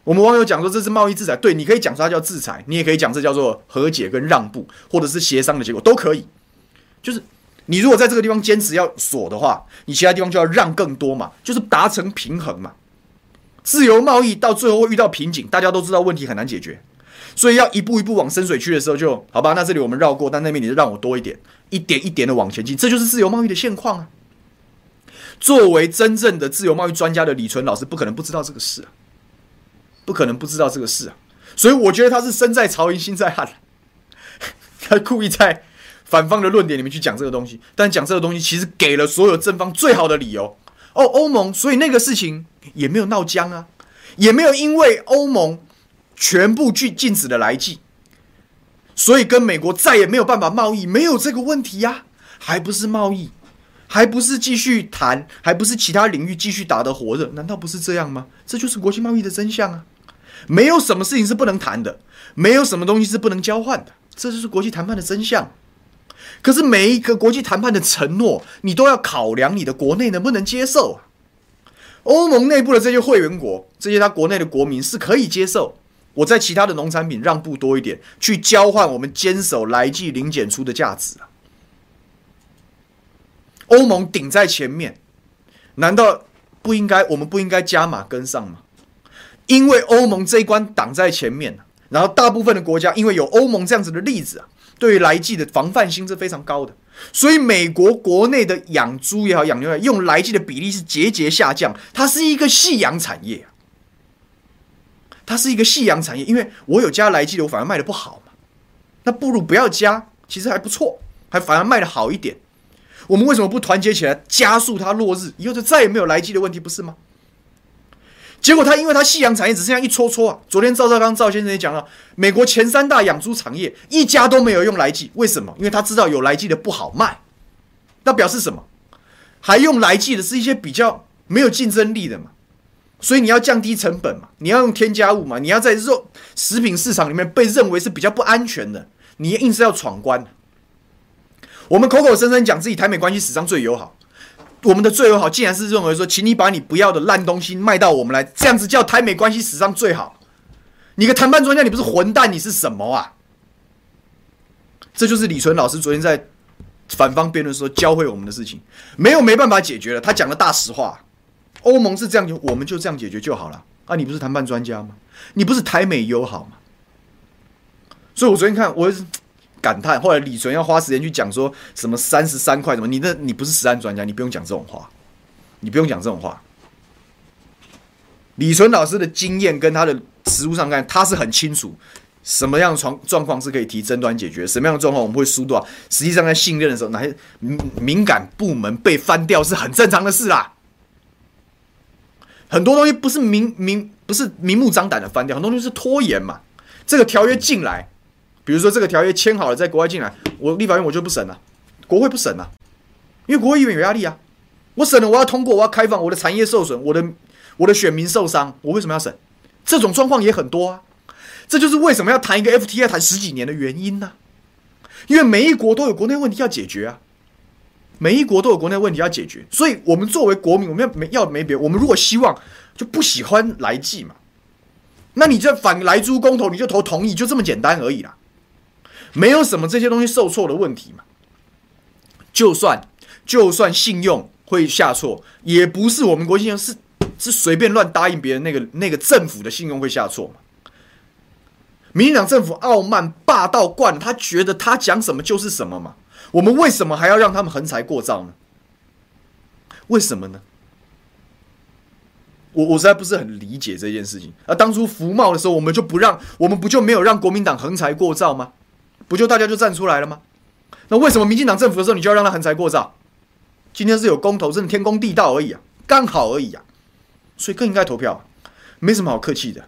S1: 我们网友讲说这是贸易制裁，对，你可以讲它叫制裁，你也可以讲这叫做和解跟让步，或者是协商的结果都可以。就是你如果在这个地方坚持要锁的话，你其他地方就要让更多嘛，就是达成平衡嘛。自由贸易到最后会遇到瓶颈，大家都知道问题很难解决，所以要一步一步往深水区的时候就，好吧。那这里我们绕过，但那边你就让我多一点，一点一点的往前进，这就是自由贸易的现况啊。作为真正的自由贸易专家的李淳老师，不可能不知道这个事啊，不可能不知道这个事啊。所以我觉得他是身在曹营心在汉，他故意在反方的论点里面去讲这个东西，但讲这个东西其实给了所有正方最好的理由。哦，欧盟，所以那个事情也没有闹僵啊，也没有因为欧盟全部拒禁止了来记，所以跟美国再也没有办法贸易，没有这个问题呀，还不是贸易，还不是继续谈，还不是其他领域继续打得火热，难道不是这样吗？这就是国际贸易的真相啊，没有什么事情是不能谈的，没有什么东西是不能交换的，这就是国际谈判的真相。可是每一个国际谈判的承诺，你都要考量你的国内能不能接受啊？欧盟内部的这些会员国，这些他国内的国民是可以接受，我在其他的农产品让步多一点，去交换我们坚守来季零检出的价值啊。欧盟顶在前面，难道不应该？我们不应该加码跟上吗？因为欧盟这一关挡在前面，然后大部分的国家因为有欧盟这样子的例子啊。对于来季的防范心是非常高的，所以美国国内的养猪也好，养牛也好，用来季的比例是节节下降。它是一个夕阳产业，它是一个夕阳产业。因为我有加来季的，我反而卖的不好嘛。那不如不要加，其实还不错，还反而卖的好一点。我们为什么不团结起来，加速它落日，以后就再也没有来季的问题，不是吗？结果他因为他夕阳产业只剩下一撮撮啊！昨天赵少康赵先生也讲了，美国前三大养猪产业一家都没有用来记，为什么？因为他知道有来记的不好卖。那表示什么？还用来记的是一些比较没有竞争力的嘛。所以你要降低成本嘛，你要用添加物嘛，你要在肉食品市场里面被认为是比较不安全的，你硬是要闯关。我们口口声声讲自己台美关系史上最友好。我们的最友好竟然是认为说，请你把你不要的烂东西卖到我们来，这样子叫台美关系史上最好。你个谈判专家，你不是混蛋，你是什么啊？这就是李淳老师昨天在反方辩论时候教会我们的事情，没有没办法解决了。他讲的大实话，欧盟是这样，我们就这样解决就好了。啊，你不是谈判专家吗？你不是台美友好吗？所以我昨天看我。感叹，后来李纯要花时间去讲说什么三十三块什么，你那你不是实战专家，你不用讲这种话，你不用讲这种话。李纯老师的经验跟他的实务上看，他是很清楚什么样的状状况是可以提争端解决，什么样的状况我们会输多少。实际上在信任的时候，哪些敏感部门被翻掉是很正常的事啦。很多东西不是明明不是明目张胆的翻掉，很多东西是拖延嘛。这个条约进来。比如说这个条约签好了，在国外进来，我立法院我就不审了，国会不审了，因为国会议员有压力啊。我审了，我要通过，我要开放，我的产业受损，我的我的选民受伤，我为什么要审？这种状况也很多啊。这就是为什么要谈一个 FTA 谈十几年的原因呢、因为每一国都有国内问题要解决啊。每一国都有国内问题要解决，所以我们作为国民，我们要没要没别，我们如果希望就不喜欢莱剂嘛，那你这反莱猪公投你就投同意，就这么简单而已啦，没有什么这些东西受挫的问题嘛。就算就算信用会下挫，也不是我们国信用是是随便乱答应别人那个那个政府的信用会下挫嘛。民进党政府傲慢霸道惯了，他觉得他讲什么就是什么嘛。我们为什么还要让他们横财过造呢？为什么呢？我我实在不是很理解这件事情。而当初服贸的时候，我们就不让，我们不就没有让国民党横财过造吗？不就大家就站出来了吗？那为什么民进党政府的时候，你就要让他横财过造？今天是有公投，真的天公地道而已啊，刚好而已啊，所以更应该投票，没什么好客气的。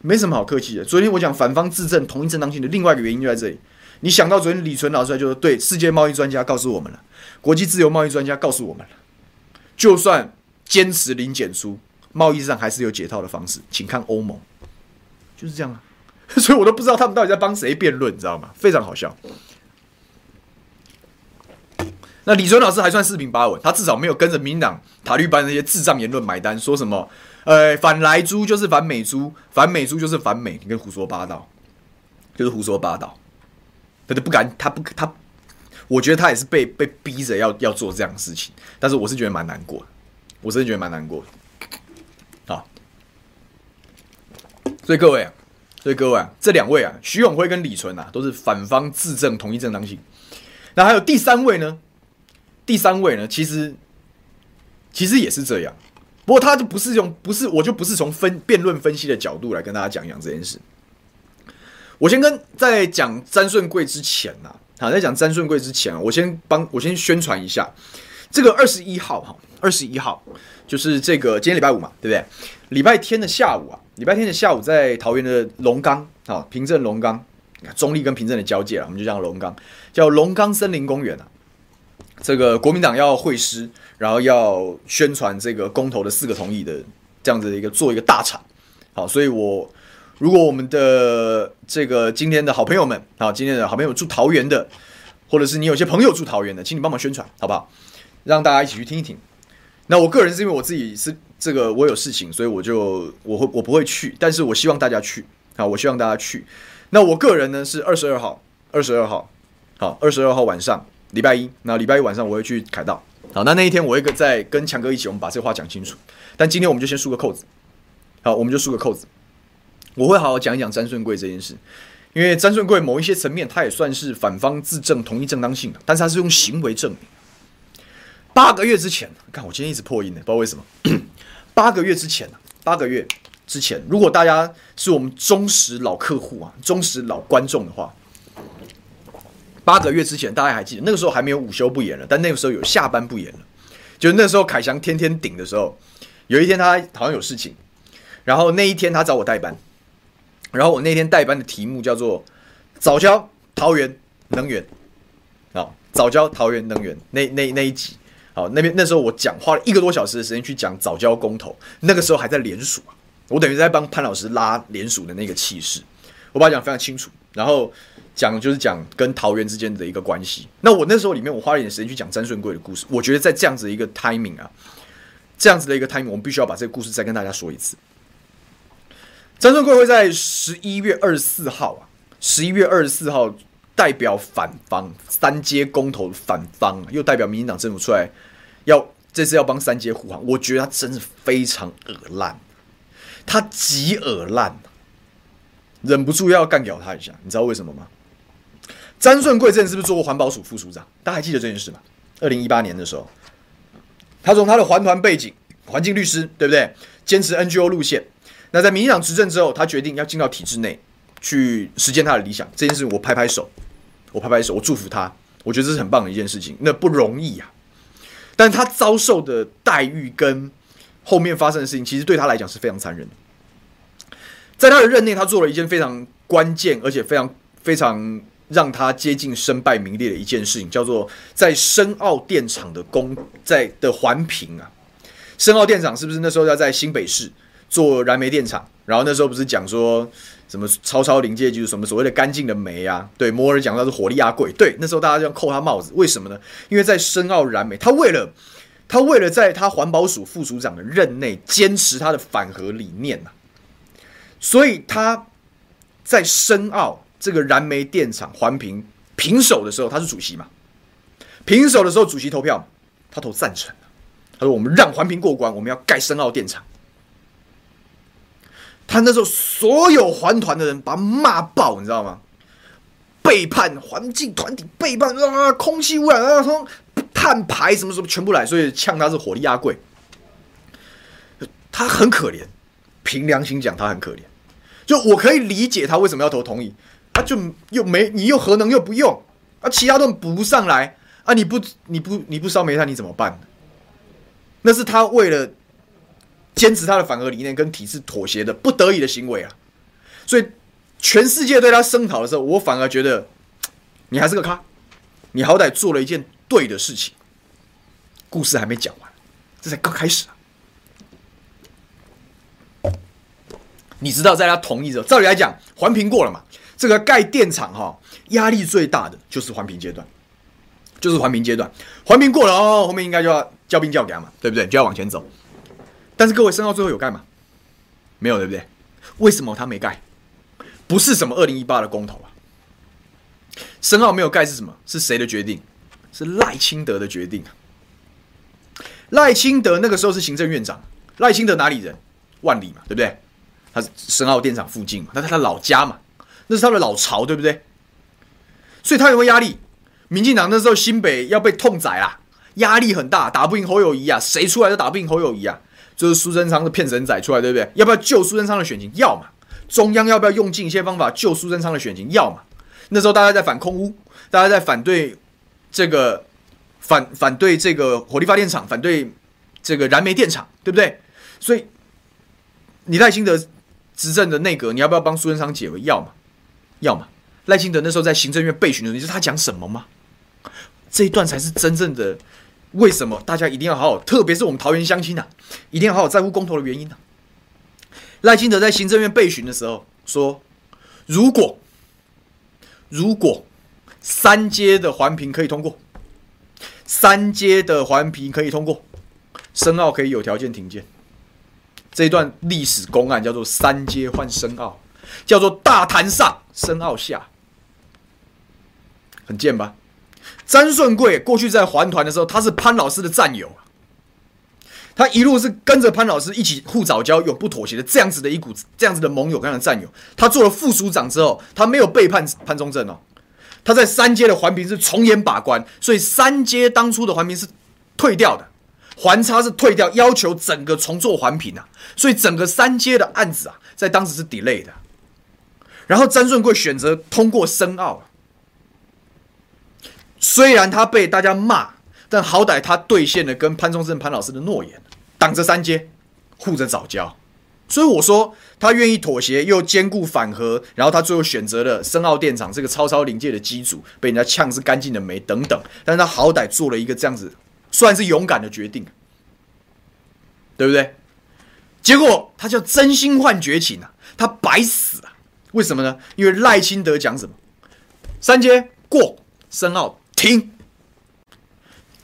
S1: 没什么好客气的。昨天我讲反方自证同一正当性的另外一个原因就在这里。你想到昨天李纯老师就说，对，世界贸易专家告诉我们了，国际自由贸易专家告诉我们了，就算坚持零检出，贸易上还是有解套的方式，请看欧盟，就是这样啊。[LAUGHS] 所以我都不知道他们到底在帮谁辩论，你知道吗？非常好笑。那李纯老师还算四平八稳，他至少没有跟着民党塔利班那些智障言论买单，说什么。呃，反莱猪就是反美猪，反美猪就是反美，你跟胡说八道，就是胡说八道。他就不敢，他不他，我觉得他也是被被逼着要要做这样的事情。但是我是觉得蛮难过的，我真的觉得蛮难过的。好，所以各位啊，所以各位啊，这两位啊，徐永辉跟李纯啊，都是反方自证同一正当性。那还有第三位呢？第三位呢，其实其实也是这样。不过他就不是用，不是我就不是从分辩论分析的角度来跟大家讲讲这件事。我先跟在讲詹顺贵之前呐，好，在讲詹顺贵之前啊，我先帮我先宣传一下这个二十一号哈，二十一号就是这个今天礼拜五嘛，对不对？礼拜天的下午啊，礼拜天的下午在桃园的龙冈啊，平镇龙冈，中立跟平镇的交界啊，我们就叫龙冈，叫龙冈森林公园啊。这个国民党要会师，然后要宣传这个公投的四个同意的这样子的一个做一个大场，好，所以我如果我们的这个今天的好朋友们，啊，今天的好朋友住桃园的，或者是你有些朋友住桃园的，请你帮忙宣传，好不好？让大家一起去听一听。那我个人是因为我自己是这个我有事情，所以我就我会我不会去，但是我希望大家去，啊，我希望大家去。那我个人呢是二十二号，二十二号，好，二十二号晚上。礼拜一，那礼拜一晚上我会去凯道。好，那那一天我会跟在跟强哥一起，我们把这话讲清楚。但今天我们就先束个扣子。好，我们就束个扣子。我会好好讲一讲詹顺贵这件事，因为詹顺贵某一些层面，他也算是反方自证同一正当性的，但是他是用行为证明。八个月之前，看我今天一直破音呢，不知道为什么。八个月之前，八个月之前，如果大家是我们忠实老客户啊，忠实老观众的话。八个月之前，大家还记得那个时候还没有午休不演了，但那个时候有下班不演了。就那时候，凯翔天天顶的时候，有一天他好像有事情，然后那一天他找我代班，然后我那天代班的题目叫做“早教桃园能源”，啊，早教桃园能源那那那一集，好，那边那时候我讲花了一个多小时的时间去讲早教公投，那个时候还在联署啊，我等于在帮潘老师拉联署的那个气势，我把它讲非常清楚，然后。讲就是讲跟桃园之间的一个关系。那我那时候里面，我花了一点时间去讲詹顺贵的故事。我觉得在这样子的一个 timing 啊，这样子的一个 timing，我们必须要把这个故事再跟大家说一次。詹顺贵会在十一月二十四号啊，十一月二十四号代表反方三阶公投反方，又代表民进党政府出来要这次要帮三阶护航。我觉得他真是非常恶烂，他极恶烂，忍不住要干掉他一下。你知道为什么吗？詹顺贵之前是不是做过环保署副署长？大家还记得这件事吗？二零一八年的时候，他从他的环团背景，环境律师，对不对？坚持 NGO 路线。那在民进党执政之后，他决定要进到体制内去实践他的理想。这件事我拍拍手，我拍拍手，我祝福他。我觉得这是很棒的一件事情。那不容易啊，但他遭受的待遇跟后面发生的事情，其实对他来讲是非常残忍的。在他的任内，他做了一件非常关键，而且非常非常。让他接近身败名裂的一件事情，叫做在深澳电厂的工在的环评啊。深澳电厂是不是那时候要在新北市做燃煤电厂，然后那时候不是讲说什么超超临界技术，什么所谓的干净的煤啊？对，摩尔讲到是火力压柜，对，那时候大家就要扣他帽子，为什么呢？因为在深澳燃煤，他为了他为了在他环保署副署长的任内坚持他的反核理念呐、啊，所以他在深澳这个燃煤电厂环评平手的时候，他是主席嘛？平手的时候，主席投票，他投赞成。他说：“我们让环评过关，我们要盖深澳电厂。”他那时候所有环团的人把他骂爆，你知道吗？背叛环境团体，背叛啊！空气污染啊，从碳排什么什么全部来，所以呛他是火力压贵。他很可怜，凭良心讲，他很可怜。就我可以理解他为什么要投同意，他、啊、就又没你又核能又不用啊，其他都补不上来啊！你不你不你不烧煤炭你怎么办？那是他为了坚持他的反核理念跟体制妥协的不得已的行为啊，所以全世界对他声讨的时候，我反而觉得你还是个咖，你好歹做了一件对的事情。故事还没讲完，这才刚开始啊！你知道，在他同意之后，照理来讲，环评过了嘛？这个盖电厂哈，压力最大的就是环评阶段，就是环评阶段，环评过了哦，后面应该就要。叫兵叫给他嘛，对不对？就要往前走。但是各位，深澳最后有盖吗？没有，对不对？为什么他没盖？不是什么二零一八的公投啊。深澳没有盖是什么？是谁的决定？是赖清德的决定啊。赖清德那个时候是行政院长。赖清德哪里人？万里嘛，对不对？他是深澳电厂附近嘛，那是他老家嘛，那是他的老巢，对不对？所以他有没有压力？民进党那时候新北要被痛宰啊。压力很大，打不赢侯友宜啊！谁出来都打不赢侯友宜啊！就是苏贞昌的骗神仔出来，对不对？要不要救苏贞昌的选情？要嘛！中央要不要用尽一些方法救苏贞昌的选情？要嘛！那时候大家在反空屋，大家在反对这个反反对这个火力发电厂，反对这个燃煤电厂，对不对？所以你赖清德执政的内阁，你要不要帮苏贞昌解围？要嘛！要嘛！赖清德那时候在行政院备询的时候，你知道他讲什么吗？这一段才是真正的。为什么大家一定要好好，特别是我们桃园乡亲呐，一定要好好在乎公投的原因呢？赖清德在行政院备询的时候说，如果如果三阶的环评可以通过，三阶的环评可以通过，深澳可以有条件停建。这一段历史公案叫做三阶换深澳，叫做大潭上深澳下，很贱吧？詹顺贵过去在环团的时候，他是潘老师的战友，他一路是跟着潘老师一起护藻礁、永不妥协的这样子的一股这样子的盟友这样的战友。他做了副署长之后，他没有背叛潘宗正哦，他在三阶的环评是从严把关，所以三阶当初的环评是退掉的，环差是退掉，要求整个重做环评啊，所以整个三阶的案子啊，在当时是 delay 的。然后詹顺贵选择通过深澳。虽然他被大家骂，但好歹他兑现了跟潘忠政潘老师的诺言，挡着三阶，护着早教。所以我说他愿意妥协，又兼顾反核，然后他最后选择了深澳电厂这个超超临界的机组，被人家呛是干净的煤等等。但是他好歹做了一个这样子，算是勇敢的决定，对不对？结果他叫真心换绝情啊，他白死啊！为什么呢？因为赖清德讲什么？三阶过，深澳。听，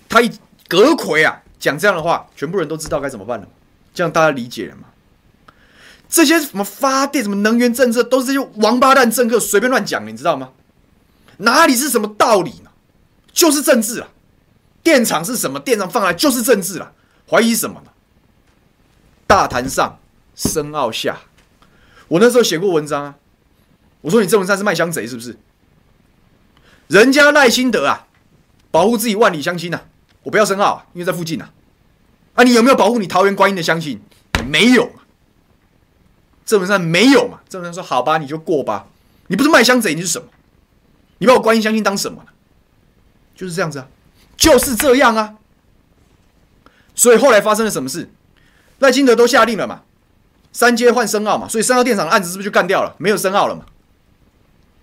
S1: 他一阁魁啊讲这样的话，全部人都知道该怎么办了，这样大家理解了吗？这些什么发电、什么能源政策，都是这些王八蛋政客随便乱讲，你知道吗？哪里是什么道理呢？就是政治啊！电厂是什么？电厂放来就是政治了，怀疑什么呢？大潭上，深奥下。我那时候写过文章啊，我说你这文章是卖香贼是不是？人家赖清德啊，保护自己万里乡亲呐，我不要深奥，因为在附近呐。啊，你有没有保护你桃园观音的乡亲？没有，这本上没有嘛。这本上说好吧，你就过吧。你不是卖香贼，你是什么？你把我观音乡亲当什么？就是这样子啊，就是这样啊。所以后来发生了什么事？赖清德都下令了嘛，三阶换深奥嘛，所以深奥电厂的案子是不是就干掉了？没有深奥了嘛，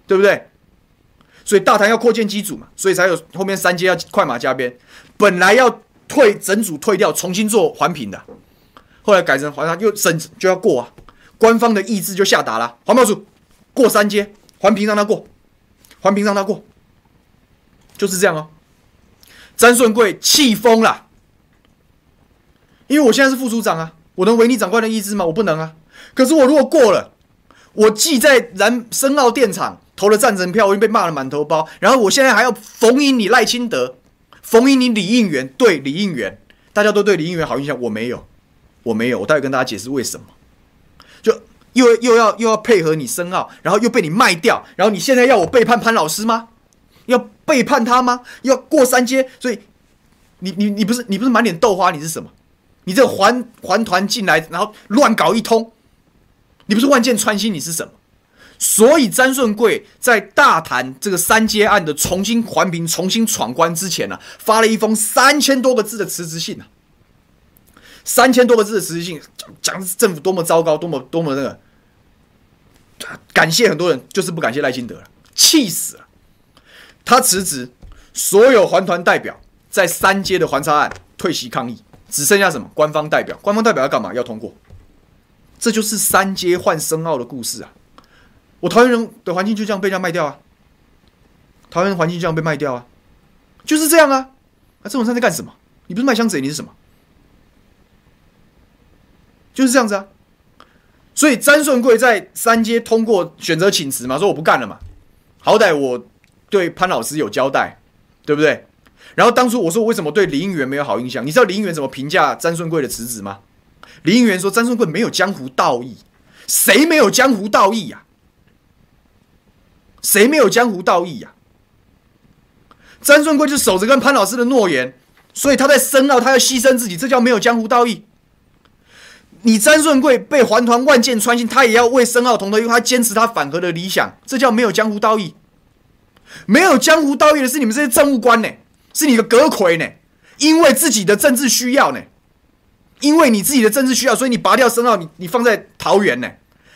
S1: 对不对？所以大潭要扩建机组嘛，所以才有后面三阶要快马加鞭。本来要退整组退掉，重新做环评的，后来改成环他又审就要过啊，官方的意志就下达了，环保组过三阶，环评让他过，环评让他过，就是这样哦。詹顺贵气疯了，因为我现在是副署长啊，我能违逆长官的意志吗？我不能啊。可是我如果过了，我既在燃深澳电厂投了赞成票，我已经被骂了满头包，然后我现在还要逢迎你赖清德，逢迎你李应元，对李应元，大家都对李应元好印象，我没有，我没有，我待会跟大家解释为什么，就又又要又要配合你深奥，然后又被你卖掉，然后你现在要我背叛潘老师吗？要背叛他吗？要过三阶？所以你你你不是你不是满脸豆花，你是什么？你这个环环团进来，然后乱搞一通，你不是万箭穿心，你是什么？所以詹顺贵在大谈这个三阶案的重新环评、重新闯关之前呢、啊，发了一封三千多个字的辞职信啊，三千多个字的辞职信，讲政府多么糟糕，多么多么那个，感谢很多人，就是不感谢赖清德了，气死了。他辞职，所有环团代表在三阶的环差案退席抗议，只剩下什么？官方代表，官方代表要干嘛？要通过。这就是三阶换深澳的故事啊！我桃园人的环境就这样被人家卖掉啊！桃园的环境就这样被卖掉啊！就是这样啊！啊，郑文灿在干什么？你不是卖香水，你是什么？就是这样子啊！所以詹顺贵在三阶通过选择请辞嘛，说我不干了嘛，好歹我。对潘老师有交代，对不对？然后当初我说我为什么对林应元没有好印象？你知道林应元怎么评价詹顺贵的辞职吗？林应元说詹顺贵没有江湖道义，谁没有江湖道义呀？谁没有江湖道义呀？詹顺贵就守着跟潘老师的诺言，所以他在深奥他要牺牲自己，这叫没有江湖道义。你詹顺贵被环团万箭穿心，他也要为深奥同德，因为他坚持他反核的理想，这叫没有江湖道义。没有江湖道义的是你们这些政务官呢，是你的阁揆呢，因为自己的政治需要呢，因为你自己的政治需要，所以你拔掉深奥，你你放在桃园呢，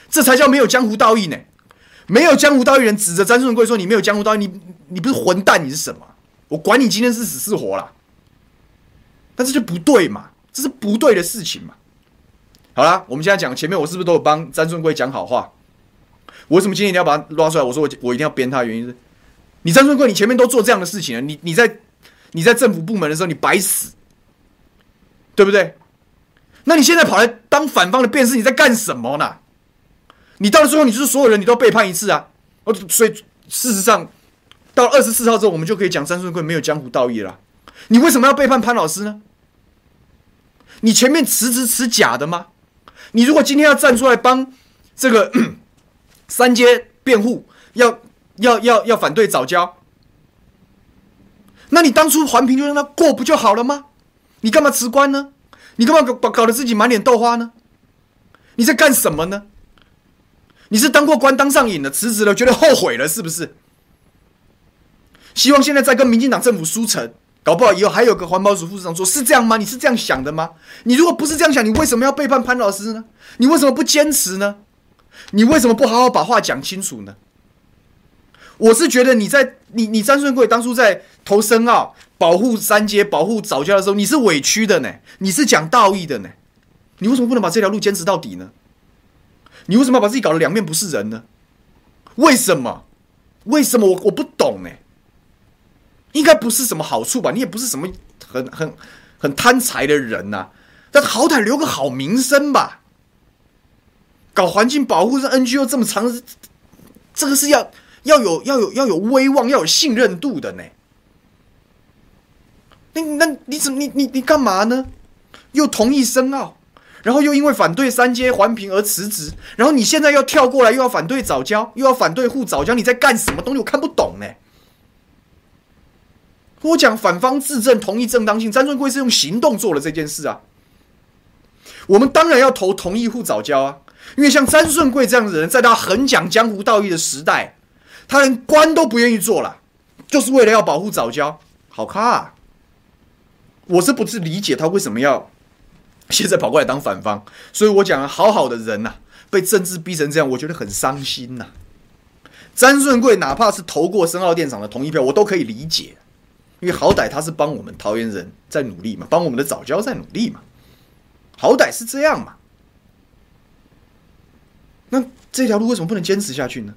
S1: 这才叫没有江湖道义呢。没有江湖道义人指着詹顺贵说你没有江湖道义，你你不是混蛋，你是什么？我管你今天是死是活啦，但这就不对嘛，这是不对的事情嘛。好啦，我们现在讲前面，我是不是都有帮詹顺贵讲好话？我为什么今天一定要把他拉出来？我说我我一定要编他原因是。你詹顺贵，你前面都做这样的事情了，你你在你在政府部门的时候，你白死，对不对？那你现在跑来当反方的辩士，你在干什么呢？你到了最后，你就是所有人，你都背叛一次啊！哦，所以事实上，到二十四号之后，我们就可以讲詹顺贵没有江湖道义了。你为什么要背叛潘老师呢？你前面辞职辞假的吗？你如果今天要站出来帮这个 [CLEARS THROAT] 三阶辩护，要。要要要反对早教，那你当初环评就让他过不就好了吗？你干嘛辞官呢？你干嘛搞搞得自己满脸豆花呢？你在干什么呢？你是当过官当上瘾了，辞职了，觉得后悔了，是不是？希望现在在跟民进党政府书城，搞不好以后还有个环保署副市长说，是这样吗？你是这样想的吗？你如果不是这样想，你为什么要背叛潘老师呢？你为什么不坚持呢？你为什么不好好把话讲清楚呢？我是觉得你在你你詹顺贵当初在投深澳保护三阶保护早教的时候，你是委屈的呢，你是讲道义的呢，你为什么不能把这条路坚持到底呢？你为什么要把自己搞得两面不是人呢？为什么？为什么我我不懂呢？应该不是什么好处吧？你也不是什么很很很贪财的人呐，但好歹留个好名声吧。搞环境保护是 NGO 这么长，这个是要。要有要有要有威望，要有信任度的呢。那那你怎么你你你干嘛呢？又同意深奥，然后又因为反对三阶环评而辞职，然后你现在要跳过来，又要反对早教，又要反对护早教，你在干什么东西？我看不懂呢。我讲反方自证同意正当性，詹顺贵是用行动做了这件事啊。我们当然要投同意护早教啊，因为像詹顺贵这样的人，在他很讲江湖道义的时代。他连官都不愿意做了，就是为了要保护早教，好咖啊！我是不是理解他为什么要现在跑过来当反方？所以我讲，好好的人呐、啊，被政治逼成这样，我觉得很伤心呐、啊。詹顺贵哪怕是投过深澳电厂的同意票，我都可以理解，因为好歹他是帮我们桃园人在努力嘛，帮我们的早教在努力嘛。好歹是这样嘛。那这条路为什么不能坚持下去呢？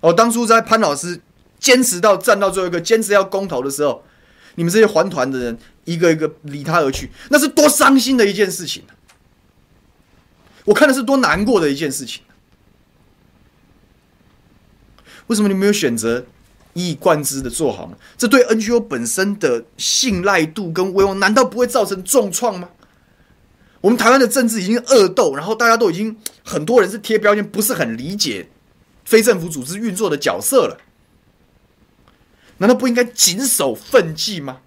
S1: 哦，当初在潘老师坚持到站到最后一个，坚持要公投的时候，你们这些环团的人一个一个离他而去，那是多伤心的一件事情啊！我看的是多难过的一件事情。为什么你没有选择一以贯之的做好呢？这对 NGO 本身的信赖度跟威望，难道不会造成重创吗？我们台湾的政治已经恶斗，然后大家都已经很多人是贴标签，不是很理解非政府组织运作的角色了。难道不应该谨守分际吗？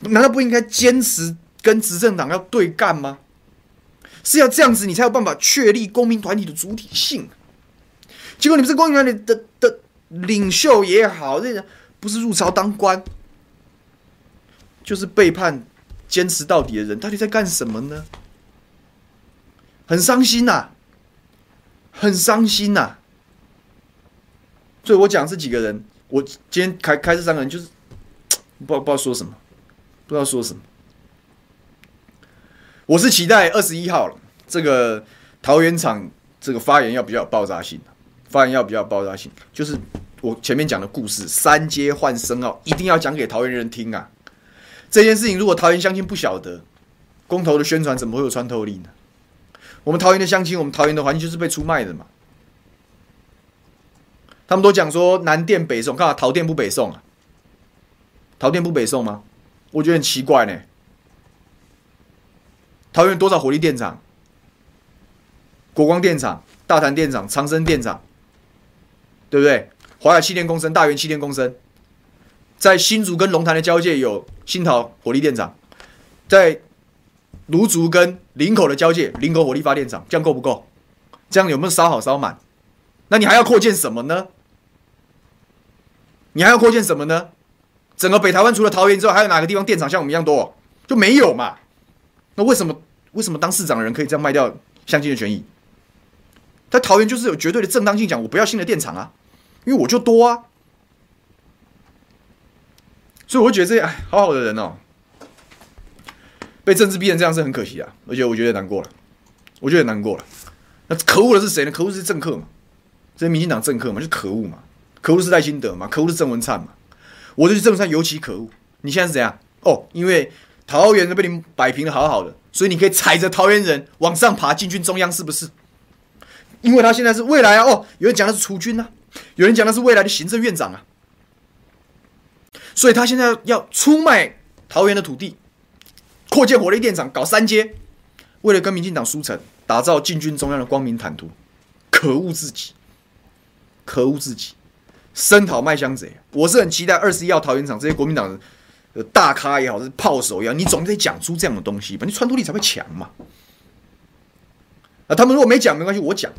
S1: 难道不应该坚持跟执政党要对干吗？是要这样子，你才有办法确立公民团体的主体性。结果你们是公民团体的的领袖也好，这人不是入朝当官，就是背叛。坚持到底的人到底在干什么呢？很伤心呐，很伤心呐。所以我讲这几个人，我今天开开这三个人，就是不知道不知道说什么，不知道说什么。我是期待二十一号了，这个桃园场这个发言要比较有爆炸性，发言要比较有爆炸性，就是我前面讲的故事，三阶换深奥，一定要讲给桃园人听啊。这件事情，如果桃园乡亲不晓得，公投的宣传怎么会有穿透力呢？我们桃园的乡亲，我们桃园的环境就是被出卖的嘛。他们都讲说南电北送，看啊，桃电不北送啊？桃电不北送吗？我觉得很奇怪呢。桃园多少火力电厂？国光电厂、大潭电厂、长生电厂，对不对？华亚气电共生、大园气电共生。在新竹跟龙潭的交界有新桃火力电厂，在芦竹跟林口的交界，林口火力发电厂，这样够不够？这样有没有烧好烧满？那你还要扩建什么呢？你还要扩建什么呢？整个北台湾除了桃园之外，还有哪个地方电厂像我们一样多？就没有嘛？那为什么为什么当市长的人可以这样卖掉乡亲的权益？在桃园就是有绝对的正当性，讲我不要新的电厂啊，因为我就多啊。所以，我觉得这些哎，好好的人哦，被政治逼成这样是很可惜啊，而且我觉得难过了，我觉得难过了。那可恶的是谁呢？可恶是政客嘛，这些民进党政客嘛，就可恶嘛。可恶是赖清德嘛，可恶是郑文灿嘛。我就觉得郑文灿尤其可恶。你现在是怎样？哦，因为桃园都被你摆平的好好的，所以你可以踩着桃园人往上爬，进军中央，是不是？因为他现在是未来啊。哦，有人讲的是储君啊，有人讲的是未来的行政院长啊。所以他现在要出卖桃园的土地，扩建火力电厂，搞三阶，为了跟民进党输成，打造进军中央的光明坦途，可恶自己，可恶自己，声讨麦香贼。我是很期待二十一号桃园场这些国民党的大咖也好，是炮手也好，你总得讲出这样的东西吧，你穿透力才会强嘛。啊，他们如果没讲没关系，我讲，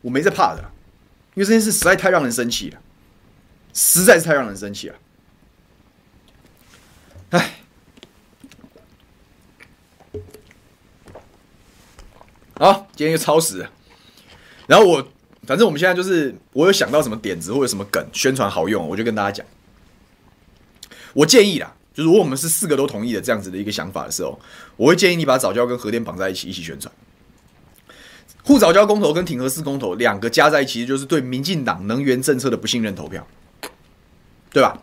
S1: 我没在怕的，因为这件事实在太让人生气了，实在是太让人生气了。哎，好，今天又超时。然后我，反正我们现在就是，我有想到什么点子或者什么梗宣传好用，我就跟大家讲。我建议啦，就是如果我们是四个都同意的这样子的一个想法的时候，我会建议你把早教跟核电绑在一起，一起宣传。护早教公投跟挺核四公投两个加在一起，就是对民进党能源政策的不信任投票，对吧？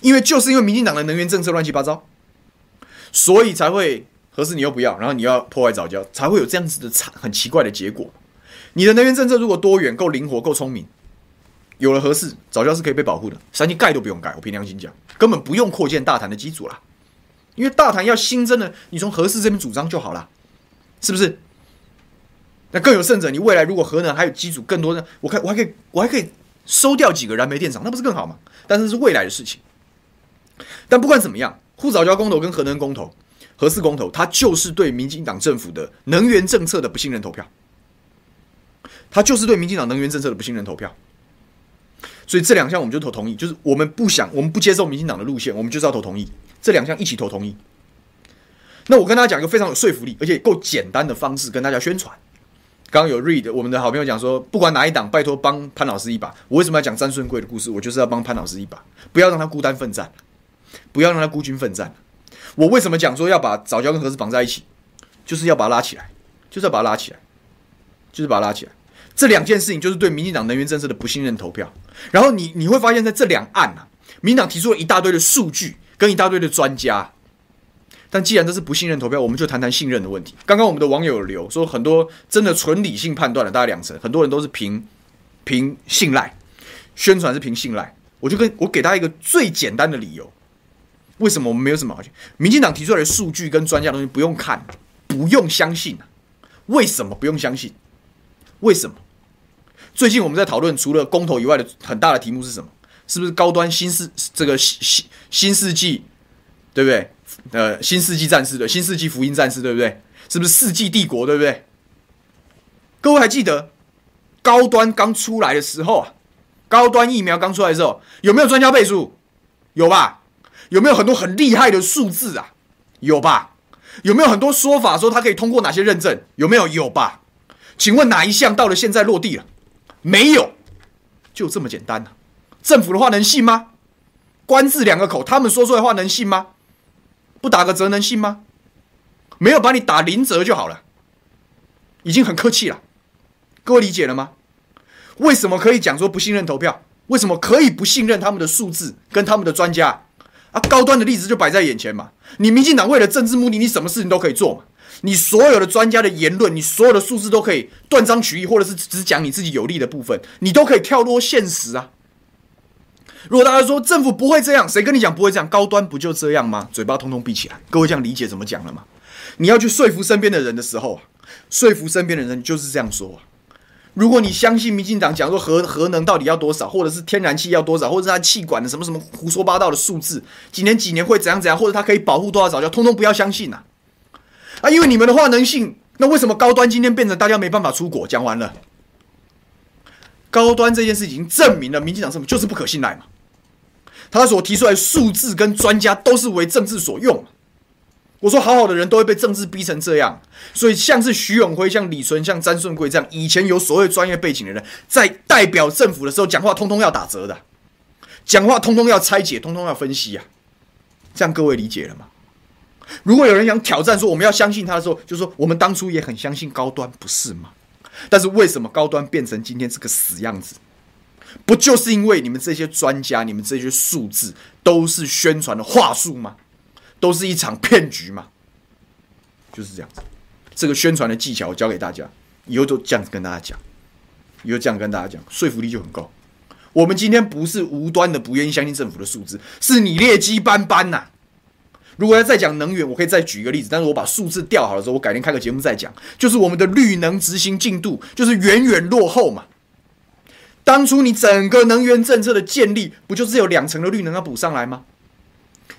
S1: 因为就是因为民进党的能源政策乱七八糟，所以才会核四你又不要，然后你要破坏早教，才会有这样子的惨很奇怪的结果。你的能源政策如果多元、够灵活、够聪明，有了核四，早教是可以被保护的，三期盖都不用盖。我凭良心讲，根本不用扩建大潭的机组啦，因为大潭要新增的，你从核四这边主张就好了，是不是？那更有甚者，你未来如果核能还有机组更多的，我看我还可以我还可以收掉几个燃煤电厂，那不是更好吗？但是是未来的事情。但不管怎么样，护藻礁公投跟核能公投、核四公投，它就是对民进党政府的能源政策的不信任投票。他就是对民进党能源政策的不信任投票。所以这两项我们就投同意，就是我们不想，我们不接受民进党的路线，我们就是要投同意。这两项一起投同意。那我跟大家讲一个非常有说服力，而且够简单的方式跟大家宣传。刚刚有 read 我们的好朋友讲说，不管哪一党，拜托帮潘老师一把。我为什么要讲詹顺贵的故事？我就是要帮潘老师一把，不要让他孤单奋战。不要让他孤军奋战。我为什么讲说要把早教跟核四绑在一起，就是要把它拉起来，就是要把它拉起来，就是把它拉起来。这两件事情就是对民进党能源政策的不信任投票。然后你你会发现在这两岸啊，民党提出了一大堆的数据跟一大堆的专家。但既然这是不信任投票，我们就谈谈信任的问题。刚刚我们的网友留说，很多真的纯理性判断的，大概两成，很多人都是凭凭信赖，宣传是凭信赖。我就跟我给大家一个最简单的理由，为什么我们没有什么好？民进党提出来的数据跟专家东西不用看，不用相信。为什么不用相信？为什么？最近我们在讨论除了公投以外的很大的题目是什么？是不是高端新世这个新新世纪，对不对？呃，新世纪战士的新世纪福音战士，对不对？是不是世纪帝国，对不对？各位还记得高端刚出来的时候啊？高端疫苗刚出来的时候，有没有专家背书？有吧？有没有很多很厉害的数字啊？有吧？有没有很多说法说它可以通过哪些认证？有没有？有吧？请问哪一项到了现在落地了？没有，就这么简单啊。政府的话能信吗？官字两个口，他们说出来的话能信吗？不打个折能信吗？没有把你打零折就好了，已经很客气了。各位理解了吗？为什么可以讲说不信任投票？为什么可以不信任他们的数字跟他们的专家？啊，高端的例子就摆在眼前嘛。你民进党为了政治目的，你什么事情都可以做嘛。你所有的专家的言论，你所有的数字都可以断章取义，或者是只讲你自己有利的部分，你都可以跳脱现实啊。如果大家说政府不会这样，谁跟你讲不会这样？高端不就这样吗？嘴巴通通闭起来。各位这样理解怎么讲了吗？你要去说服身边的人的时候，说服身边的人就是这样说。如果你相信民进党讲说核核能到底要多少，或者是天然气要多少，或者是它气管的什么什么胡说八道的数字，几年几年会怎样怎样，或者它可以保护多少藻礁，通通不要相信呐！啊，啊因为你们的话能信，那为什么高端今天变成大家没办法出国？讲完了，高端这件事已经证明了民进党政府就是不可信赖嘛。他所提出来数字跟专家都是为政治所用。我说好好的人都会被政治逼成这样，所以像是徐永辉、像李纯、像詹顺贵这样以前有所谓专业背景的人，在代表政府的时候讲话，通通要打折的，讲话通通要拆解，通通要分析啊。这样各位理解了吗？如果有人想挑战说我们要相信他的时候，就说我们当初也很相信高端，不是吗？但是为什么高端变成今天这个死样子？不就是因为你们这些专家、你们这些数字都是宣传的话术吗？都是一场骗局吗？就是这样子。这个宣传的技巧我教给大家，以后就这样子跟大家讲，以后这样跟大家讲，说服力就很高。我们今天不是无端的不愿意相信政府的数字，是你劣迹斑斑呐。如果要再讲能源，我可以再举一个例子，但是我把数字调好了之后，我改天开个节目再讲。就是我们的绿能执行进度就是远远落后嘛。当初你整个能源政策的建立，不就是有两成的绿能要补上来吗？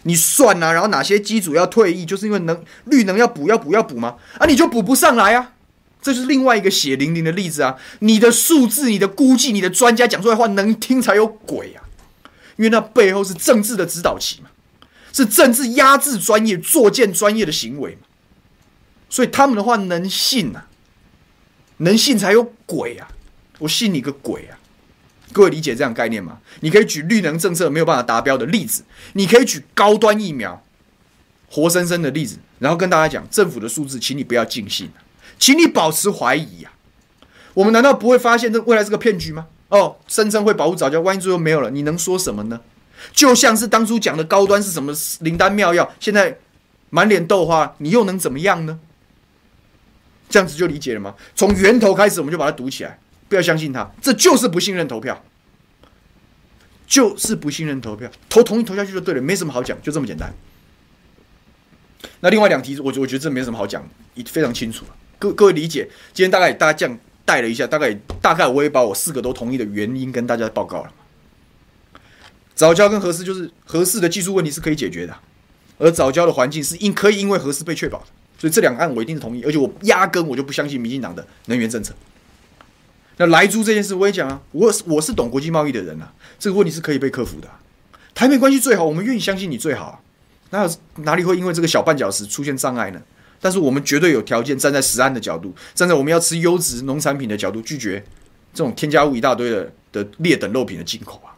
S1: 你算啊，然后哪些机组要退役，就是因为能绿能要补要补要补吗？啊，你就补不上来啊！这是另外一个血淋淋的例子啊！你的数字、你的估计、你的专家讲出来的话能听才有鬼啊！因为那背后是政治的指导棋嘛，是政治压制专业、作践专业的行为，所以他们的话能信啊？能信才有鬼啊！我信你个鬼啊！各位理解这样概念吗？你可以举绿能政策没有办法达标的例子，你可以举高端疫苗活生生的例子，然后跟大家讲政府的数字，请你不要尽信，请你保持怀疑呀、啊。我们难道不会发现这未来是个骗局吗？哦，声称会保护早教，万一最后没有了，你能说什么呢？就像是当初讲的高端是什么灵丹妙药，现在满脸豆花，你又能怎么样呢？这样子就理解了吗？从源头开始，我们就把它堵起来。不要相信他，这就是不信任投票，就是不信任投票，投同意投下去就对了，没什么好讲，就这么简单。那另外两题，我我觉得这没什么好讲，非常清楚了。各各位理解，今天大概大家这样带了一下，大概大概我也把我四个都同意的原因跟大家报告了。早教跟合适就是合适的技术问题是可以解决的，而早教的环境是因可以因为合适被确保的，所以这两个案我一定是同意，而且我压根我就不相信民进党的能源政策。那莱猪这件事我也讲啊，我我是懂国际贸易的人啊，这个问题是可以被克服的。台美关系最好，我们愿意相信你最好。哪有哪里会因为这个小绊脚石出现障碍呢？但是我们绝对有条件站在实安的角度，站在我们要吃优质农产品的角度，拒绝这种添加物一大堆的的劣等肉品的进口啊。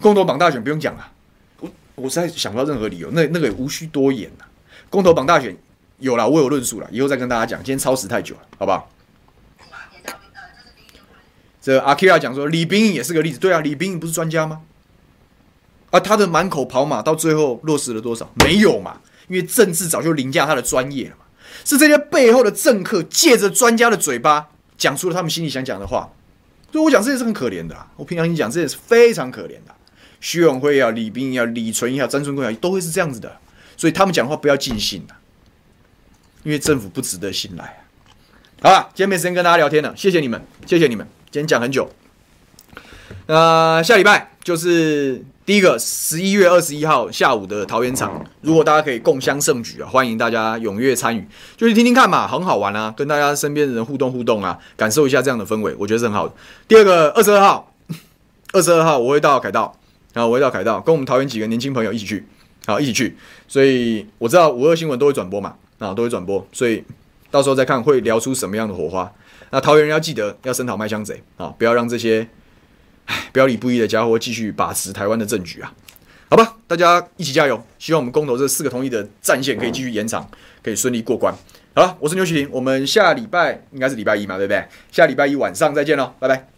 S1: 公投绑大选不用讲了，我我实在想不到任何理由，那那个无需多言呐。公投绑大选有了，我有论述了，以后再跟大家讲。今天超时太久了，好不好？这阿 Kia 讲说，李冰也是个例子。对啊，李冰不是专家吗？啊，他的满口跑马到最后落实了多少？没有嘛，因为政治早就凌驾他的专业了嘛。是这些背后的政客借着专家的嘴巴讲出了他们心里想讲的话。所以我讲这也是很可怜的啊。我平常跟你讲，这也是非常可怜的。徐永辉啊，李斌啊，李纯一啊，张春贵啊，都会是这样子的。所以他们讲话不要尽信啊，因为政府不值得信赖啊。好了，今天没时间跟大家聊天了，谢谢你们，谢谢你们。今天讲很久，那下礼拜就是第一个十一月二十一号下午的桃园场。如果大家可以共襄盛举啊，欢迎大家踊跃参与，就去听听看嘛，很好玩啊，跟大家身边的人互动互动啊，感受一下这样的氛围，我觉得是很好的。第二个二十二号，二十二号我会到凯道，然后我会到凯道，跟我们桃园几个年轻朋友一起去，好一起去。所以我知道五二新闻都会转播嘛，啊都会转播，所以到时候再看会聊出什么样的火花。那桃园人要记得要声讨麦香贼啊，不要让这些唉表里不一的家伙继续把持台湾的政局啊！好吧，大家一起加油，希望我们公投这四个同意的战线可以继续延长，可以顺利过关。好了，我是牛煦庭，我们下礼拜应该是礼拜一嘛，对不对？下礼拜一晚上再见喽，拜拜。